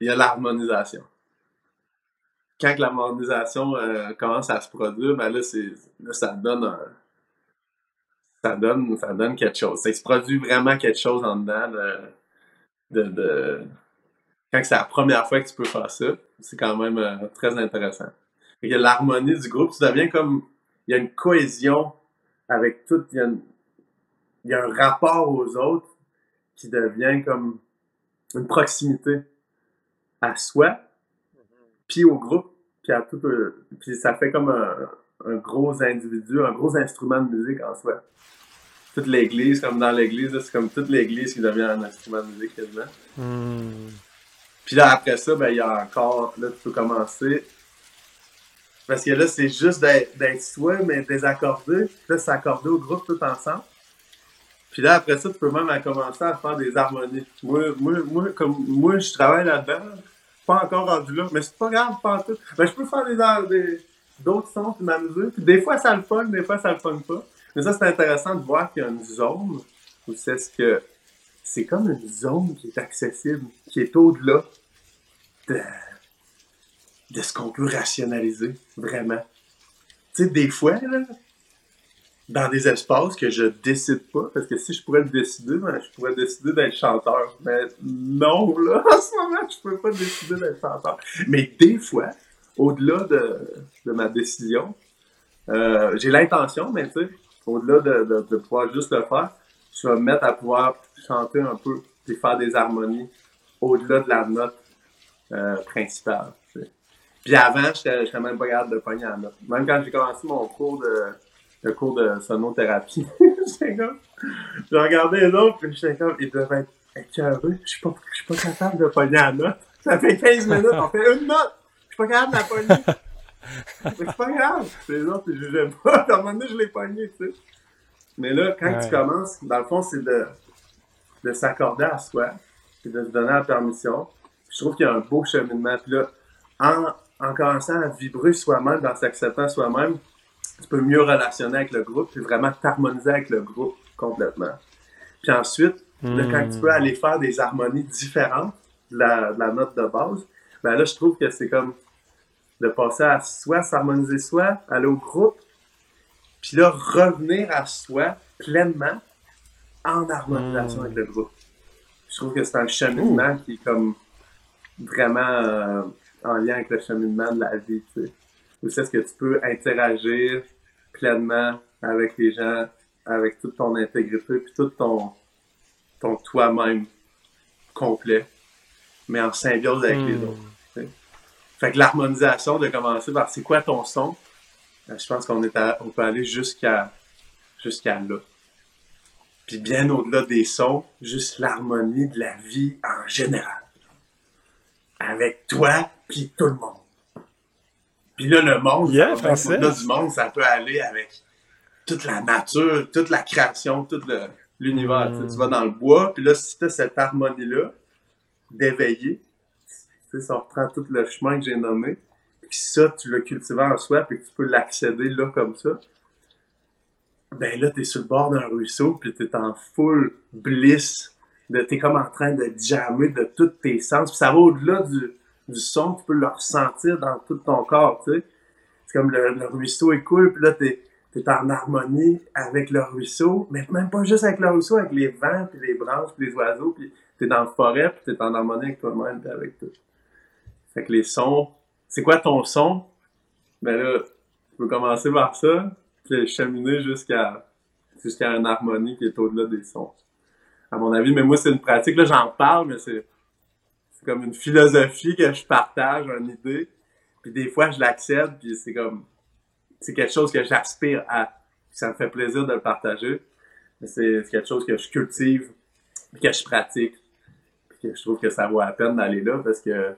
il y a l'harmonisation quand la modernisation euh, commence à se produire, ben là, là ça donne un, ça donne, ça donne quelque chose. Ça se produit vraiment quelque chose en dedans de, de, quand c'est la première fois que tu peux faire ça, c'est quand même euh, très intéressant. L'harmonie du groupe, tu deviens comme, il y a une cohésion avec tout, il y a, il y a un rapport aux autres qui devient comme une proximité à soi, puis au groupe, puis à tout, euh, puis ça fait comme un, un, gros individu, un gros instrument de musique en soi. Toute l'église, comme dans l'église, c'est comme toute l'église qui devient un instrument de musique quasiment. Hmm. Puis là, après ça, ben, il y a encore, là, tu peux commencer. Parce que là, c'est juste d'être soi, mais désaccordé. Puis là, s'accorder au groupe tout ensemble. Puis là, après ça, tu peux même commencer à faire des harmonies. Moi, moi, moi, comme, moi je travaille là-dedans pas encore rendu là, mais c'est pas grave, pas tout. Ben, je peux faire des, d'autres sons puis m'amuser. Puis des fois, ça le fun, des fois, ça le fun pas. Mais ça, c'est intéressant de voir qu'il y a une zone où c'est ce que. C'est comme une zone qui est accessible, qui est au-delà de, de ce qu'on peut rationaliser, vraiment. Tu sais, des fois, là, dans des espaces que je décide pas, parce que si je pourrais le décider, ben, je pourrais décider d'être chanteur. Mais non, là, [laughs] en ce moment, je peux pas décider d'être chanteur. Mais des fois, au-delà de, de, ma décision, euh, j'ai l'intention, mais tu sais, au-delà de, de, pouvoir juste le faire, je vais me mettre à pouvoir chanter un peu, et faire des harmonies au-delà de la note euh, principale. Puis avant, je serais même pas capable de pogner note. Même quand j'ai commencé mon cours de le cours de sonothérapie. [laughs] j'étais comme, je regardais les autres, puis j'étais comme, ils doivent être écœurés. Je suis pas, je suis pas capable de pogner la note. Ça fait 15 minutes, on fait une note. Je suis pas capable de la pogner. [laughs] c'est pas grave. Les autres, ils jugeaient pas. À un moment donné, je l'ai pogné, tu sais. Mais là, quand tu commences, dans le fond, c'est de, de s'accorder à soi. puis de se donner la permission. je trouve qu'il y a un beau cheminement. Puis là, en, en commençant à vibrer soi-même, dans s'acceptant soi-même, tu peux mieux relationner avec le groupe, puis vraiment t'harmoniser avec le groupe complètement. Puis ensuite, quand tu peux hmm. aller faire des harmonies différentes de la, note de base, ben là, je trouve que c'est comme de passer à soi, s'harmoniser soi, aller au groupe, puis là, revenir à soi pleinement en harmonisation avec le groupe. Je trouve que c'est un cheminement qui est comme vraiment euh, en lien avec le cheminement de la vie, tu sais. Où c'est-ce que tu peux interagir pleinement avec les gens, avec toute ton intégrité, puis tout ton, ton toi-même complet, mais en symbiose avec les hmm. autres. Fait que l'harmonisation de commencer par c'est quoi ton son, ben, je pense qu'on est on peut aller jusqu'à jusqu'à là. Puis bien au-delà des sons, juste l'harmonie de la vie en général. Avec toi puis tout le monde. Puis là, le monde, yeah, du monde, ça peut aller avec toute la nature, toute la création, tout l'univers. Tu vas dans le bois, puis là, si tu as cette harmonie-là, d'éveiller, ça reprend tout le chemin que j'ai nommé, puis ça, tu l'as cultivé en soi, puis que tu peux l'accéder là comme ça, ben là, tu es sur le bord d'un ruisseau, puis tu es en full bliss, de, es comme en train de jammer de tous tes sens, puis ça va au-delà du, du son, tu peux le ressentir dans tout ton corps, tu sais. C'est comme le, le ruisseau est cool, puis là, t'es es en harmonie avec le ruisseau, mais même pas juste avec le ruisseau, avec les vents, puis les branches, puis les oiseaux, puis tu es dans la forêt, puis tu es en harmonie avec toi-même, puis avec tout. Fait que les sons, c'est quoi ton son? Ben là, tu peux commencer par ça, puis cheminer jusqu'à jusqu'à une harmonie qui est au-delà des sons. À mon avis, mais moi, c'est une pratique, là, j'en parle, mais c'est comme une philosophie que je partage, une idée, puis des fois, je l'accède, puis c'est comme c'est quelque chose que j'aspire à. Ça me fait plaisir de le partager. C'est quelque chose que je cultive, que je pratique, que je trouve que ça vaut la peine d'aller là parce que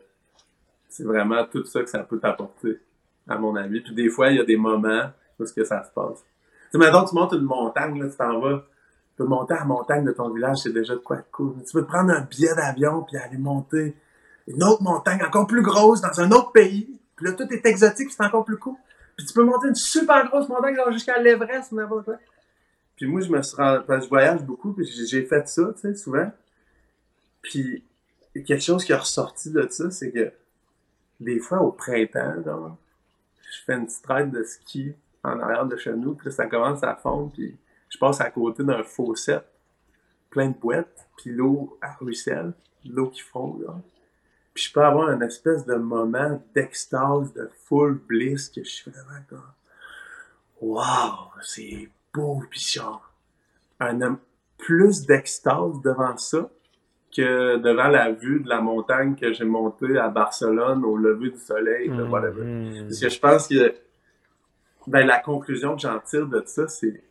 c'est vraiment tout ça que ça peut t'apporter, à mon avis. Puis des fois, il y a des moments où ce que ça se passe. Tu sais, maintenant, tu montes une montagne, là, tu t'en vas, tu peux monter à la montagne de ton village, c'est déjà de quoi de cool. Tu peux prendre un billet d'avion puis aller monter une autre montagne encore plus grosse dans un autre pays. Puis là, tout est exotique, c'est encore plus cool. Puis tu peux monter une super grosse montagne jusqu'à l'Everest, n'importe quoi. Puis moi, je me suis rendu, je voyage beaucoup, puis j'ai fait ça, tu sais, souvent. Puis quelque chose qui est ressorti de ça, c'est que des fois, au printemps, genre, je fais une petite traite de ski en arrière de chez nous, puis là, ça commence à fondre, puis je passe à côté d'un fossé plein de boîtes, puis l'eau ruisselle, l'eau qui fond, là. Puis je peux avoir un espèce de moment d'extase, de full bliss, que je suis vraiment comme Wow, c'est beau, pis genre, un plus d'extase devant ça que devant la vue de la montagne que j'ai montée à Barcelone au lever du soleil, mmh, whatever. Parce que je pense que ben, la conclusion que j'en tire de ça, c'est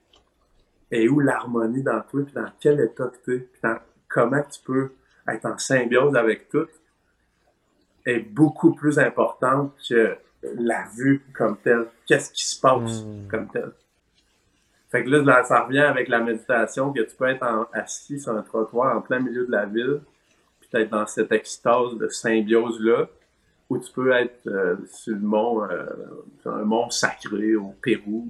et où l'harmonie dans toi, puis dans quel état tu es, puis dans comment tu peux être en symbiose avec tout est beaucoup plus importante que la vue comme telle. Qu'est-ce qui se passe hmm. comme tel? Fait que là, ça revient avec la méditation, que tu peux être assis sur un trottoir en plein milieu de la ville, puis être dans cette extase de symbiose-là, ou tu peux être euh, sur le mont, euh, sur un mont sacré au Pérou,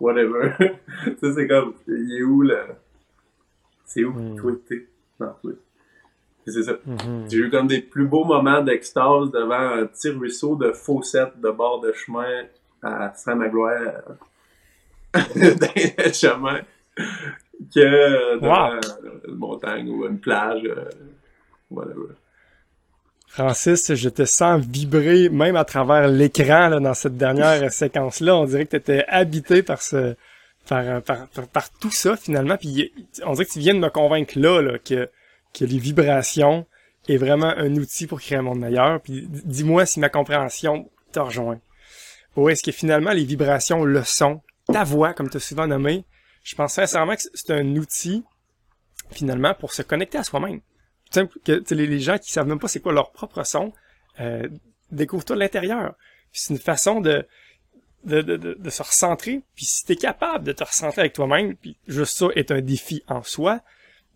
whatever. [laughs] ça, c'est comme, il est où le... C'est où? Mm. t'es dans toi? c'est ça. Mhm. J'ai eu comme des plus beaux moments d'extase devant un petit ruisseau de fossettes de bord de chemin à Saint-Magloire [laughs] les chemin que devant une montagne ou une plage. Euh, whatever. Francis, je te sens vibrer même à travers l'écran dans cette dernière [laughs] séquence-là. On dirait que tu étais habité par ce par, par, par, tout ça finalement. Puis on dirait que tu viens de me convaincre là, là que que les vibrations est vraiment un outil pour créer un monde meilleur. Puis dis-moi si ma compréhension te rejoint. Ou est-ce que finalement les vibrations, le son, ta voix, comme tu as souvent nommé, je pense sincèrement que c'est un outil finalement pour se connecter à soi-même. Que les gens qui savent même pas c'est quoi leur propre son, euh, découvre-toi l'intérieur. C'est une façon de de, de, de, se recentrer. Puis si tu es capable de te recentrer avec toi-même, puis juste ça est un défi en soi,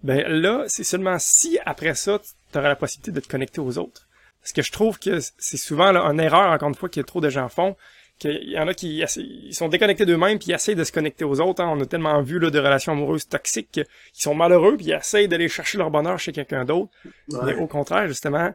ben là, c'est seulement si après ça, tu auras la possibilité de te connecter aux autres. Parce que je trouve que c'est souvent là, une erreur, encore une fois, que trop de gens font, qu'il y en a qui ils sont déconnectés d'eux-mêmes puis ils essayent de se connecter aux autres. Hein. On a tellement vu là, de relations amoureuses toxiques qui sont malheureux puis ils essayent d'aller chercher leur bonheur chez quelqu'un d'autre. Mais au contraire, justement,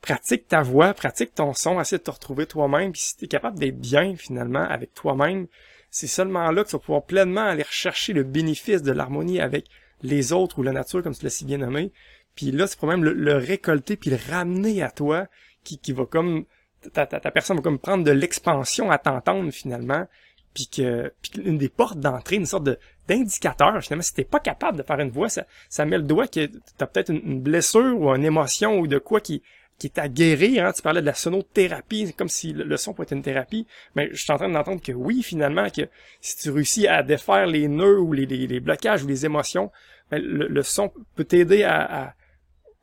pratique ta voix, pratique ton son, essaie de te retrouver toi-même. Puis si tu es capable d'être bien finalement avec toi-même, c'est seulement là que tu vas pouvoir pleinement aller rechercher le bénéfice de l'harmonie avec les autres ou la nature, comme tu l'as si bien nommé. Puis là, c'est pour même le, récolter puis le ramener à toi, qui, qui va comme ta, ta, personne va comme prendre de l'expansion à t'entendre finalement, puis que puis une des portes d'entrée, une sorte de d'indicateur finalement. Si t'es pas capable de faire une voix, ça, ça met le doigt que t'as peut-être une, blessure ou une émotion ou de quoi qui qui est à. Hein. Tu parlais de la sonothérapie, comme si le, son pouvait être une thérapie. Mais je suis en train d'entendre que oui, finalement, que si tu réussis à défaire les nœuds ou les, les, blocages ou les émotions, ben, le, son peut t'aider à, à,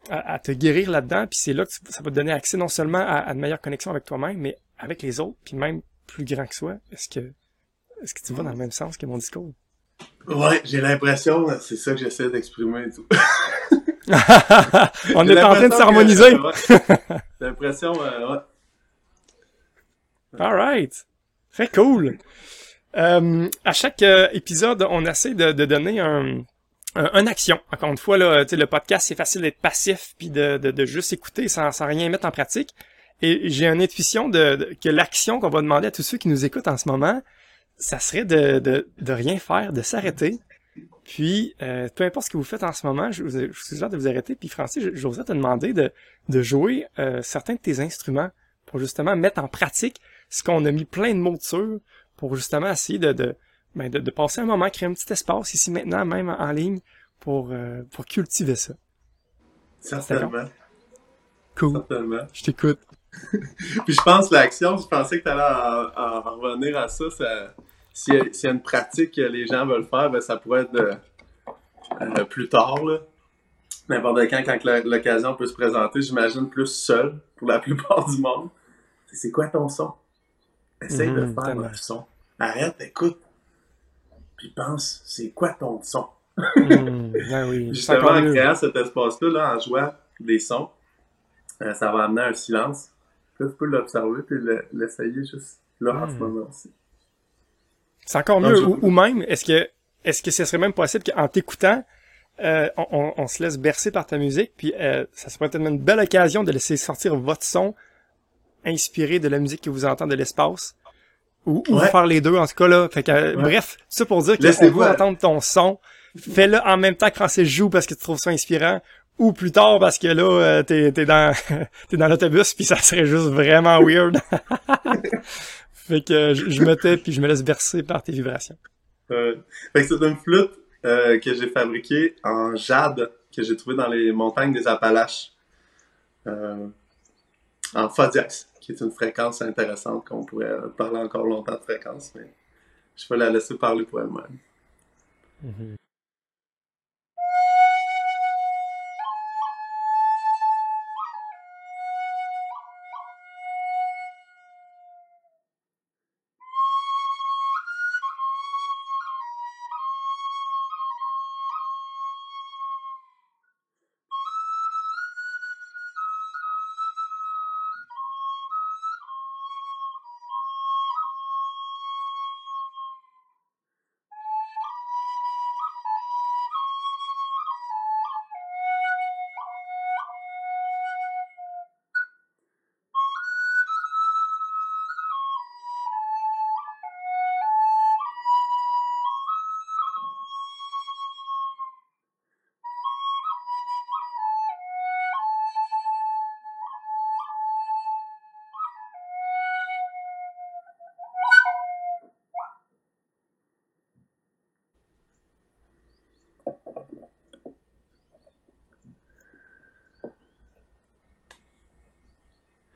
te guérir là-dedans. Puis c'est là que ça va te donner accès non seulement à, une meilleure connexion avec toi-même, mais avec les autres, puis même plus grand que soi. Est-ce que est-ce que tu vas dans le même sens que mon discours? Ouais, j'ai l'impression, c'est ça que j'essaie d'exprimer et tout. [laughs] On est en train de s'harmoniser. J'ai l'impression, euh, ouais. Alright. Très cool. Euh, à chaque euh, épisode, on essaie de, donner un, un, action. Encore une fois, là, le podcast, c'est facile d'être passif puis de, de, juste écouter sans, sans rien mettre en pratique. Et j'ai une intuition de, que l'action qu'on va demander à tous ceux qui nous écoutent en ce moment, ça serait de, de, de rien faire, de s'arrêter, puis, euh, peu importe ce que vous faites en ce moment, je vous, je suggère de vous arrêter. Puis, Francis, j'oserais te demander de, de jouer euh, certains de tes instruments pour justement mettre en pratique ce qu'on a mis plein de mots dessus pour justement essayer de, de, ben de, de, passer un moment, créer un petit espace ici maintenant, même en, ligne, pour, euh, pour cultiver ça. Certainement. Cool. Certainement. Je t'écoute. [laughs] Puis je pense l'action, je pensais que tu allais en, revenir à ça, ça s'il y, a une pratique que les gens veulent faire, ben, ça pourrait être euh, plus tard. N'importe quand, quand l'occasion peut se présenter, j'imagine plus seul pour la [laughs] plupart du monde. C'est quoi ton son? Essaye de mhm, faire un son. Arrête, écoute. Puis pense, c'est quoi ton son? Mhm, ben oui, [laughs] Justement, en créant cet espace-là, là, en jouant des sons, euh, ça va amener un silence. Là, tu peux l'observer et l'essayer juste là en ce mhm. moment aussi. C'est encore mieux. Ou, même, est-ce que est-ce que ce serait même possible qu'en t'écoutant, euh, on, on, se laisse bercer par ta musique, puis euh, ça serait peut-être une belle occasion de laisser sortir votre son inspiré de la musique que vous entendez de l'espace. Ou, faire les deux en ce cas là. Fait que, bref, ça pour dire que vous entendre ton son, fais-le en même temps quand c'est joue parce que tu trouves ça inspirant, ou plus tard parce que là euh, t'es t'es dans [laughs] t'es dans l'autobus puis ça serait juste vraiment weird. [laughs] Fait que je, me tais puis je me laisse bercer par tes vibrations. Euh, fait que c'est une flûte euh, que j'ai fabriquée en jade que j'ai trouvé dans les montagnes des Appalaches. Euh, en dièse, qui est une fréquence intéressante qu'on pourrait parler encore longtemps de fréquence, mais je vais la laisser parler pour elle-même. Mm-hmm.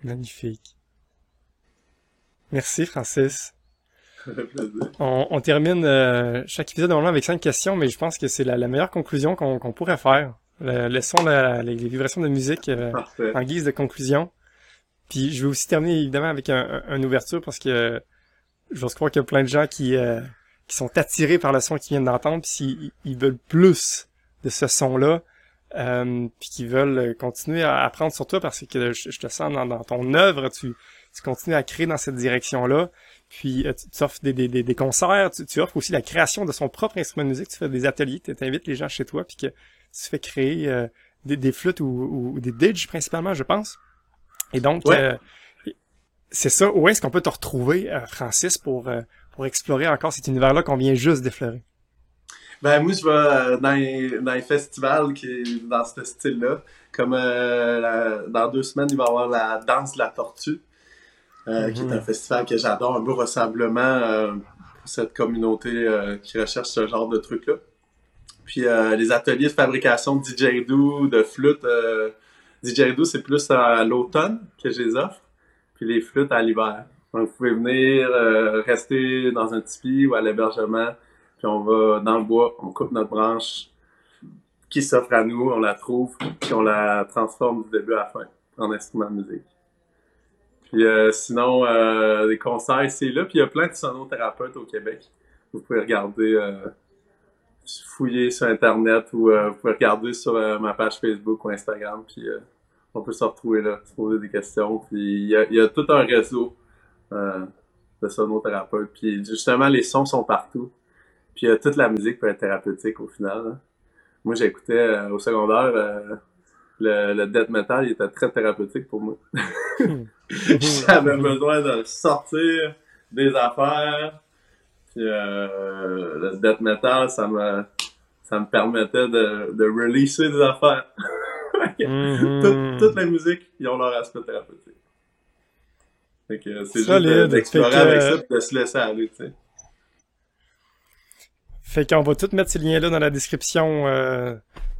Magnifique. Merci, Francis. [laughs] On, on, termine euh, chaque épisode normalement avec cinq questions, mais je pense que c'est la, meilleure conclusion qu'on pourrait faire. laissons les, vibrations de musique euh, en guise de conclusion. Puis je vais aussi terminer évidemment avec un, une ouverture parce que j'ose croire qu'il y a plein de gens qui, euh, qui sont attirés par le son qu'ils viennent d'entendre, puis s'ils ils veulent plus de ce son-là, euh, puis qui veulent continuer à apprendre sur toi parce que je, te sens dans, ton œuvre, tu, tu continues à créer dans cette direction-là. Puis euh, tu, offres des, des, des, concerts, tu, offres aussi la création de son propre instrument de musique, tu fais des ateliers, tu invites les gens chez toi, puis que tu fais créer euh, des, des, flûtes ou, ou, des didges principalement, je pense. Et donc, c'est ça, où est-ce qu'on peut te retrouver, Francis, pour, pour explorer encore cet univers-là qu'on vient juste d'effleurer? Ben, moi, je vais euh, dans, les, dans les festivals qui est dans ce style-là. Comme euh, dans deux semaines, il va y avoir la Danse de la Tortue, euh, qui est un mhm. festival que j'adore, un beau rassemblement pour cette communauté qui recherche ce genre de trucs-là. Puis les ateliers de fabrication de didgeridoo, de flûte. didgeridoo, c'est plus à l'automne que je les offre, puis les flûtes à l'hiver. Donc, vous pouvez venir rester dans un tipi ou à l'hébergement puis on va dans le bois, on coupe notre branche qui s'offre à nous, on la trouve, puis on la transforme du début à la fin en instrument de musique. Puis euh, sinon, euh, des concerts et là, puis il y a plein de sonothérapeutes au Québec. Vous pouvez regarder, euh, fouiller sur Internet ou vous pouvez regarder sur ma page Facebook ou Instagram, puis on peut se retrouver là, se poser des questions. Puis il y a, y a, tout un réseau de sonothérapeutes. Puis justement, les sons sont partout. Puis euh, toute la musique peut être thérapeutique au final. Hein. Moi, j'écoutais euh, au secondaire euh, le, le, death metal, il était très thérapeutique pour moi. [laughs] J'avais besoin de sortir des affaires. Puis le death metal, ça me ça me permettait de, de releaser des affaires. [laughs] toute, toute la musique, ils ont leur aspect thérapeutique. Fait que c'est juste d'explorer avec ça et de se laisser aller, tu sais. Fait qu'on va tout mettre ces liens-là dans la description euh,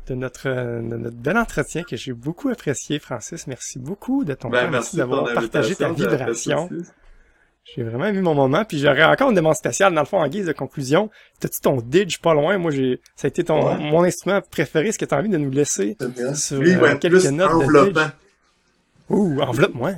de, notre, notre bel entretien que j'ai beaucoup apprécié, Francis. Merci beaucoup de ton ben, temps. Merci d'avoir partagé ta vibration. J'ai vraiment aimé mon moment. Puis j'aurais encore une demande spéciale, dans le fond, en guise de conclusion. T'as-tu ton Didge pas loin? Moi, j'ai, ça a été ton, mon instrument préféré. Est-ce que t'as envie de nous laisser sur euh, quelques notes de Didge? Ouh, enveloppe-moi.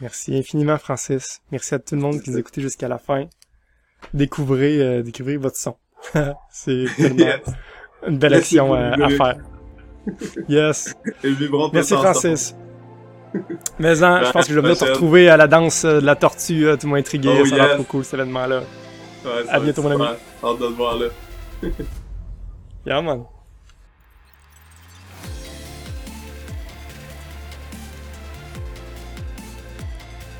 Merci infiniment, Francis. Merci à tout le monde qui nous a écouté jusqu'à la fin. Découvrez, euh, découvrez votre son. [laughs] C'est tellement une belle action à, faire. Yes. [laughs] Merci, Francis. Mais hein, je pense que je vais venir te retrouver à la danse de la tortue. Tu m'as intrigué. Oh, ça va être trop cool, cet événement-là. Ouais, à bientôt, mon ami. Hâte de te voir là. [laughs] yeah, man.